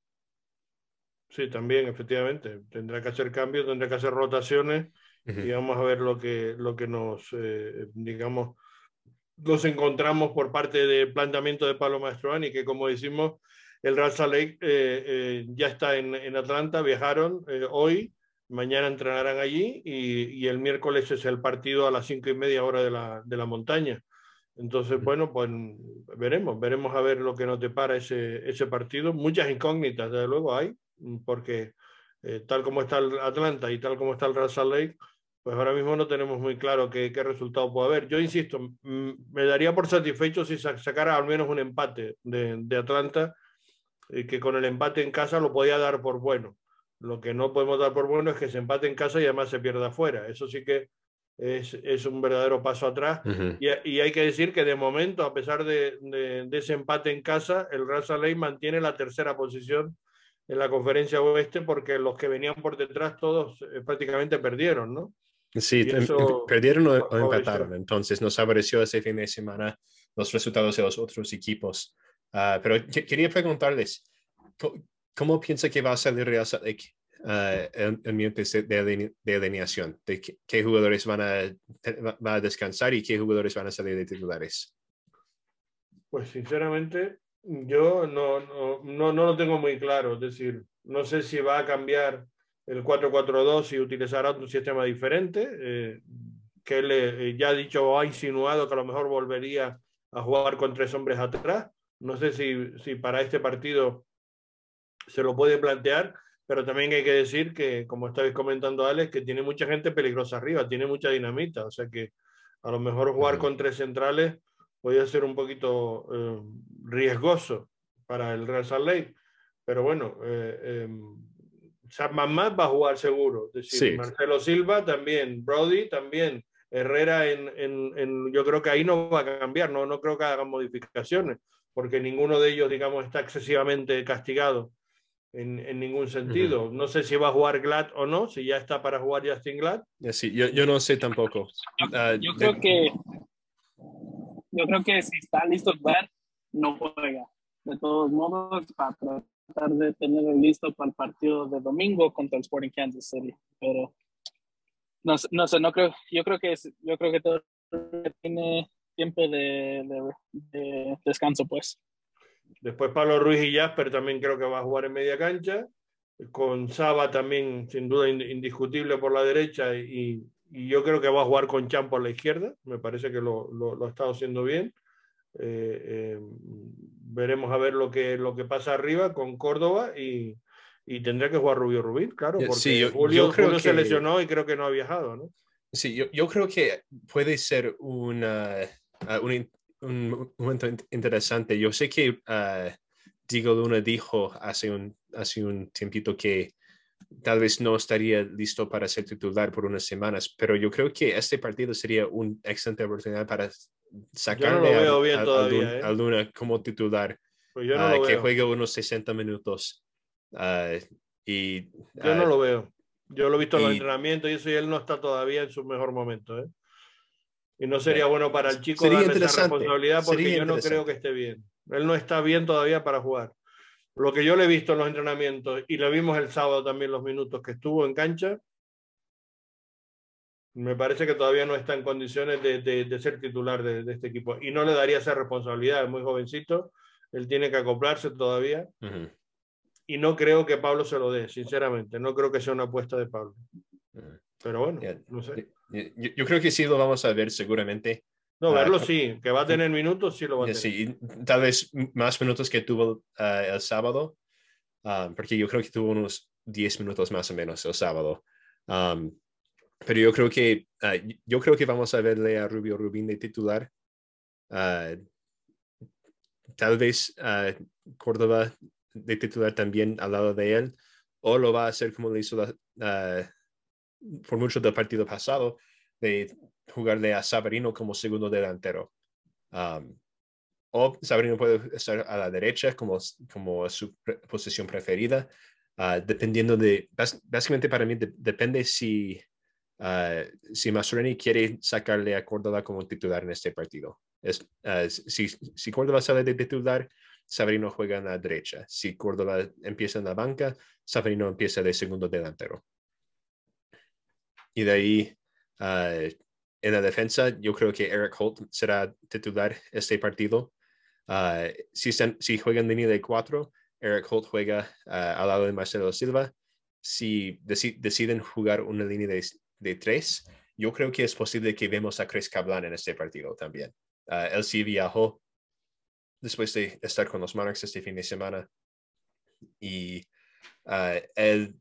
Sí, también, efectivamente. Tendrá que hacer cambios, tendrá que hacer rotaciones y vamos a ver lo que, lo que nos, eh, digamos, nos encontramos por parte del planteamiento de Pablo Mastroani, que como decimos, el Raza Lake eh, eh, ya está en, en, Atlanta, viajaron hoy, mañana entrenarán allí y, y, el miércoles es el partido a las cinco y media hora de la, de la montaña. Entonces, bueno, pues veremos, veremos a ver lo que nos depara ese, ese partido. Muchas incógnitas, desde luego, hay, porque tal como está el Atlanta y tal como está el Raza Lake, pues ahora mismo no tenemos muy claro qué, qué resultado puede haber. Yo insisto, me daría por satisfecho si sacara al menos un empate de, de Atlanta, y que con el empate en casa lo podía dar por bueno. Lo que no podemos dar por bueno es que se empate en casa y además se pierda afuera. Eso sí que es, es un verdadero paso atrás. y, y, hay que decir que de momento, a pesar de, de, de ese empate en casa, el Raza Ley mantiene la tercera posición en la conferencia oeste porque los que venían por detrás todos eh, prácticamente perdieron, ¿no?
Sí, perdieron o, empataron. Entonces nos apareció ese fin de semana los resultados de los otros equipos. Ah, pero quería preguntarles, ¿cómo, piensa que va a salir Real Salt Lake uh, en, mi de, de, alineación? ¿De qué, jugadores van a, va a descansar y qué jugadores van a salir de titulares?
Pues sinceramente, yo no, no, no, no lo tengo muy claro. Es decir, no sé si va a cambiar el 4-4-2 y utilizará un sistema diferente. Eh, que él eh, ya ha dicho o ha insinuado que a lo mejor volvería a jugar con tres hombres atrás. No sé si, si para este partido se lo puede plantear, pero también hay que decir que, como estabais comentando, Alex, que tiene mucha gente peligrosa arriba, tiene mucha dinamita, o sea que a lo mejor jugar con tres centrales podría ser un poquito eh, riesgoso para el Real Salt Lake, pero bueno, eh, em, más va a jugar seguro. Es decir, Marcelo Silva también, Brody también, Herrera en, en, yo creo que ahí no va a cambiar, no, no creo que hagan modificaciones, porque ninguno de ellos, digamos, está excesivamente castigado en, en ningún sentido. No sé si va a jugar Glad o no, si ya está para jugar Justin Glad.
Sí, yo, yo no sé tampoco.
Yo, ah, creo que yo creo que si está listo Glad, no juega. De todos modos, para tratar de tenerlo listo para el partido de domingo contra el Sporting Kansas City. Pero no, no sé, no creo, yo creo que yo creo que todo tiene tiempo de, de, descanso, pues.
Después Pablo Ruiz y Jasper también creo que va a jugar en media cancha. Con Saba también, sin duda, indiscutible por la derecha. Y, y yo creo que va a jugar con Chan por la izquierda. Me parece que lo, lo, lo ha estado haciendo bien. Eh, eh, veremos a ver lo que, lo que pasa arriba con Córdoba y, y tendría que jugar Rubio Rubín, claro, porque sí, yo, Julio, creo se lesionó y creo que no ha viajado, ¿no?
Sí, yo, yo creo que puede ser una, ah, un, un, momento interesante. Yo sé que uh, Diego Luna dijo hace un, hace un tiempito que tal vez no estaría listo para ser titular por unas semanas, pero yo creo que este partido sería una excelente oportunidad para sacarle a, Luna como titular, pues ah, que juegue unos 60 minutos. Uh, y,
yo no lo veo. Yo lo he visto en los entrenamientos y eso y él no está todavía en su mejor momento. ¿eh? Y no sería bueno para el chico darle esa responsabilidad porque yo no creo que esté bien. Él no está bien todavía para jugar. Lo que yo le he visto en los entrenamientos y lo vimos el sábado también los minutos que estuvo en cancha, me parece que todavía no está en condiciones de, de, ser titular de, este equipo. Y no le daría esa responsabilidad, es muy jovencito, él tiene que acoplarse todavía y no creo que Pablo se lo dé, sinceramente. No creo que sea una apuesta de Pablo. Pero bueno, no sé.
Yo, creo que sí lo vamos a ver seguramente.
No, ah, verlo sí, que va a tener minutos, sí lo va a tener.
Sí, tal vez más minutos que tuvo ah, el sábado, ah, porque yo creo que tuvo unos 10 minutos más o menos el sábado. Pero yo creo que yo creo que vamos a verle a Rubio Rubín de titular. tal vez Córdoba de titular también al lado de él, o lo va a hacer como le hizo por mucho del partido pasado, de jugarle a Sabarino como segundo delantero. O Sabarino puede estar a la derecha como, como su posición preferida, uh, dependiendo de, básicamente para mí depende si, uh, si Masureni quiere sacarle a Córdoba como titular en este partido. Es, uh, si, si Córdoba sale de titular, Sabrino juega en la derecha. Si Córdoba empieza en la banca, Sabrino empieza de segundo delantero. Y de ahí, ah, en la defensa, yo creo que Eric Holt será titular este partido. Uh, si, si juega en línea de cuatro, Eric Holt juega al lado de Marcelo Silva. Si deciden jugar una línea de, de, tres, yo creo que es posible que vemos a Chris Cablan en este partido también. él sí viajó después de estar con los Monarchs este fin de semana. Y uh, él,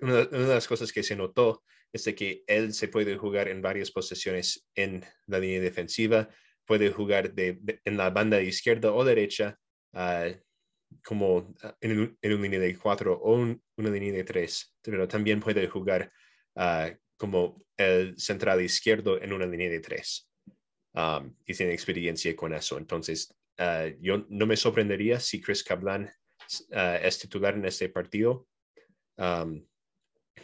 una, de las cosas que se notó es de que él se puede jugar en varias posiciones en la línea defensiva, puede jugar de, en la banda izquierda o derecha, uh, como en, en, una línea de cuatro o una línea de tres, pero también puede jugar uh, como el central izquierdo en una línea de tres. Um, y tiene experiencia con eso. Entonces, Ah, yo no me sorprendería si Chris Cablan es titular en este partido.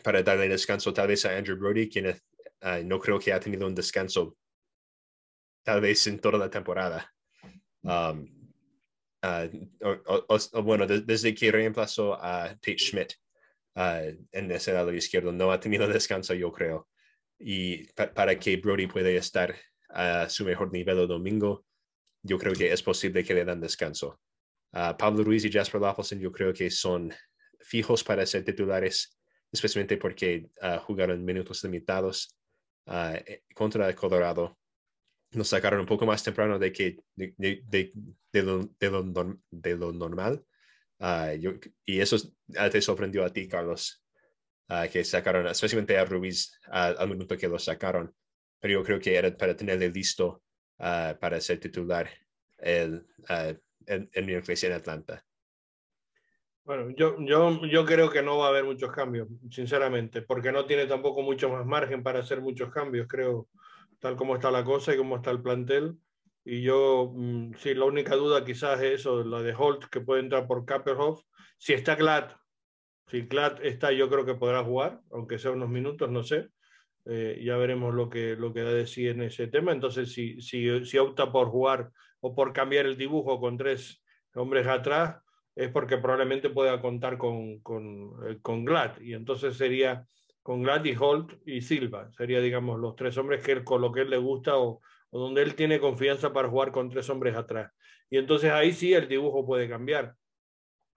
para darle descanso tal vez a Andrew Brody, quien no creo que ha tenido un descanso tal vez en toda la temporada. bueno, desde que reemplazó a Tate Schmidt en ese lado izquierdo, no ha tenido descanso, yo creo. Y para que Brody pueda estar a su mejor nivel el domingo, yo creo que es posible que le dan descanso. Pablo Ruiz y Jasper Laffelson yo creo que son fijos para ser titulares, especialmente porque uh, jugaron minutos limitados uh, contra el Colorado. Nos sacaron un poco más temprano de, que, de, de, de lo, lo, de, lo, normal. Uh, yo, y eso te sorprendió a ti, Carlos, que sacaron, especialmente a Ruiz al minuto que lo sacaron. Pero yo creo que era para tenerle listo para ser titular el, en, en miércoles en Atlanta.
Bueno, yo, yo, yo creo que no va a haber muchos cambios, sinceramente, porque no tiene tampoco mucho más margen para hacer muchos cambios, creo, tal como está la cosa y como está el plantel. Y yo, mm, sí, la única duda quizás es eso, la de Holt, que puede entrar por Kapperhoff. Si está Glad, si Glad está, yo creo que podrá jugar, aunque sea unos minutos, no sé. Eh, ya veremos lo que, lo que da de sí en ese tema. Entonces, si, si, si opta por jugar o por cambiar el dibujo con tres hombres atrás, es porque probablemente pueda contar con, con, eh, con Glad. Y entonces sería con Glad y Holt y Silva. Sería, digamos, los tres hombres que él, con lo que él le gusta o, donde él tiene confianza para jugar con tres hombres atrás. Y entonces ahí sí el dibujo puede cambiar.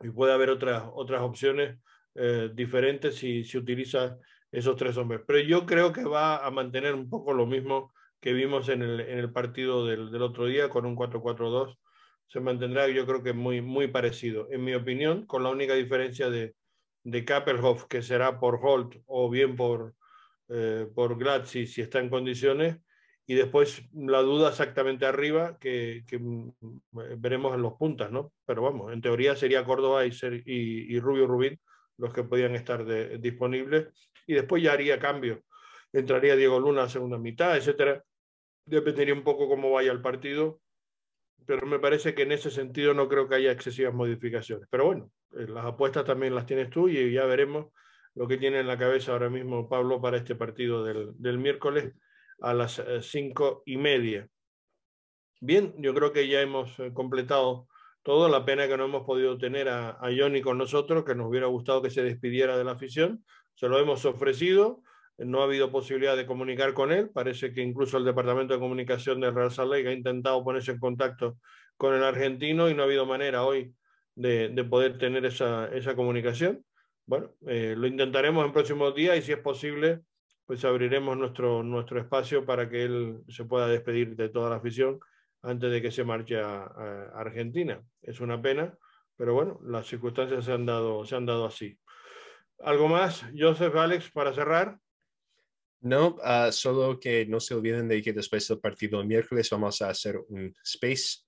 Y puede haber otras, otras opciones eh, diferentes si, si utiliza esos tres hombres. Pero yo creo que va a mantener un poco lo mismo que vimos en el, en el partido del, del, otro día con un 4-4-2. Se mantendrá, yo creo que muy, muy parecido, en mi opinión, con la única diferencia de, de Kappelhoff, que será por Holt o bien por, eh, por Glatzi, si está en condiciones. Y después la duda exactamente arriba, que, que veremos en los puntas, ¿no? Pero vamos, en teoría sería Córdoba y, y, Rubio Rubín los que podían estar disponibles. Y después ya haría cambio. Entraría Diego Luna a segunda mitad, etcétera dependería un poco cómo vaya el partido, pero me parece que en ese sentido no creo que haya excesivas modificaciones. Pero bueno, eh, las apuestas también las tienes tú y ya veremos lo que tiene en la cabeza ahora mismo Pablo para este partido del, del miércoles a las eh, cinco y media. Bien, yo creo que ya hemos eh, completado todo. La pena que no hemos podido tener a, a Johnny con nosotros, que nos hubiera gustado que se despidiera de la afición. Se lo hemos ofrecido no ha habido posibilidad de comunicar con él. Parece que incluso el Departamento de Comunicación del Real Salt Lake ha intentado ponerse en contacto con el argentino y no ha habido manera hoy de, de poder tener esa, esa comunicación. Bueno, eh, lo intentaremos en próximos días y si es posible, pues abriremos nuestro, nuestro espacio para que él se pueda despedir de toda la afición antes de que se marche a, Argentina. Es una pena, pero bueno, las circunstancias se han dado, se han dado así. ¿Algo más, Joseph, Alex, para cerrar?
No, uh, solo que no se olviden de que después del partido el miércoles vamos a hacer un space,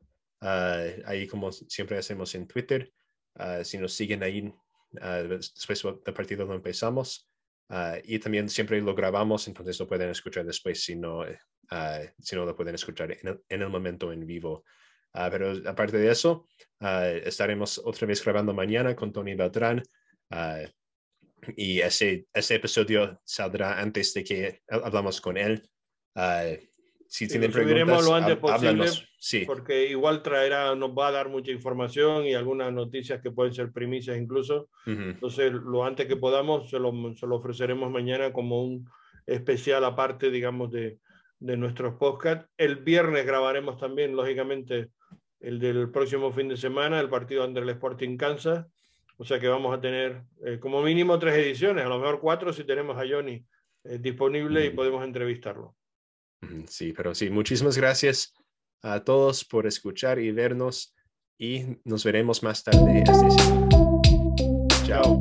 uh, ahí como siempre hacemos en Twitter. Uh, si nos siguen ahí, después del partido lo empezamos. Y también siempre lo grabamos, entonces lo pueden escuchar después si no, si no lo pueden escuchar en el, en el momento en vivo. pero aparte de eso, estaremos otra vez grabando mañana con Tony Beltrán y ese, ese episodio saldrá antes de que hablamos con él. Uh, si sí, tienen preguntas,
lo antes posible, sí. porque igual traerá, nos va a dar mucha información y algunas noticias que pueden ser primicias incluso. Uh -huh. Entonces, lo antes que podamos, se lo, se lo, ofreceremos mañana como un especial aparte, digamos, de, de nuestros podcasts. El viernes grabaremos también, lógicamente, el del próximo fin de semana, el partido entre el Sporting Kansas o sea que vamos a tener eh, como mínimo tres ediciones, a lo mejor cuatro si tenemos a Johnny eh, disponible y podemos entrevistarlo.
Sí, pero sí, muchísimas gracias a todos por escuchar y vernos y nos veremos más tarde. Chao.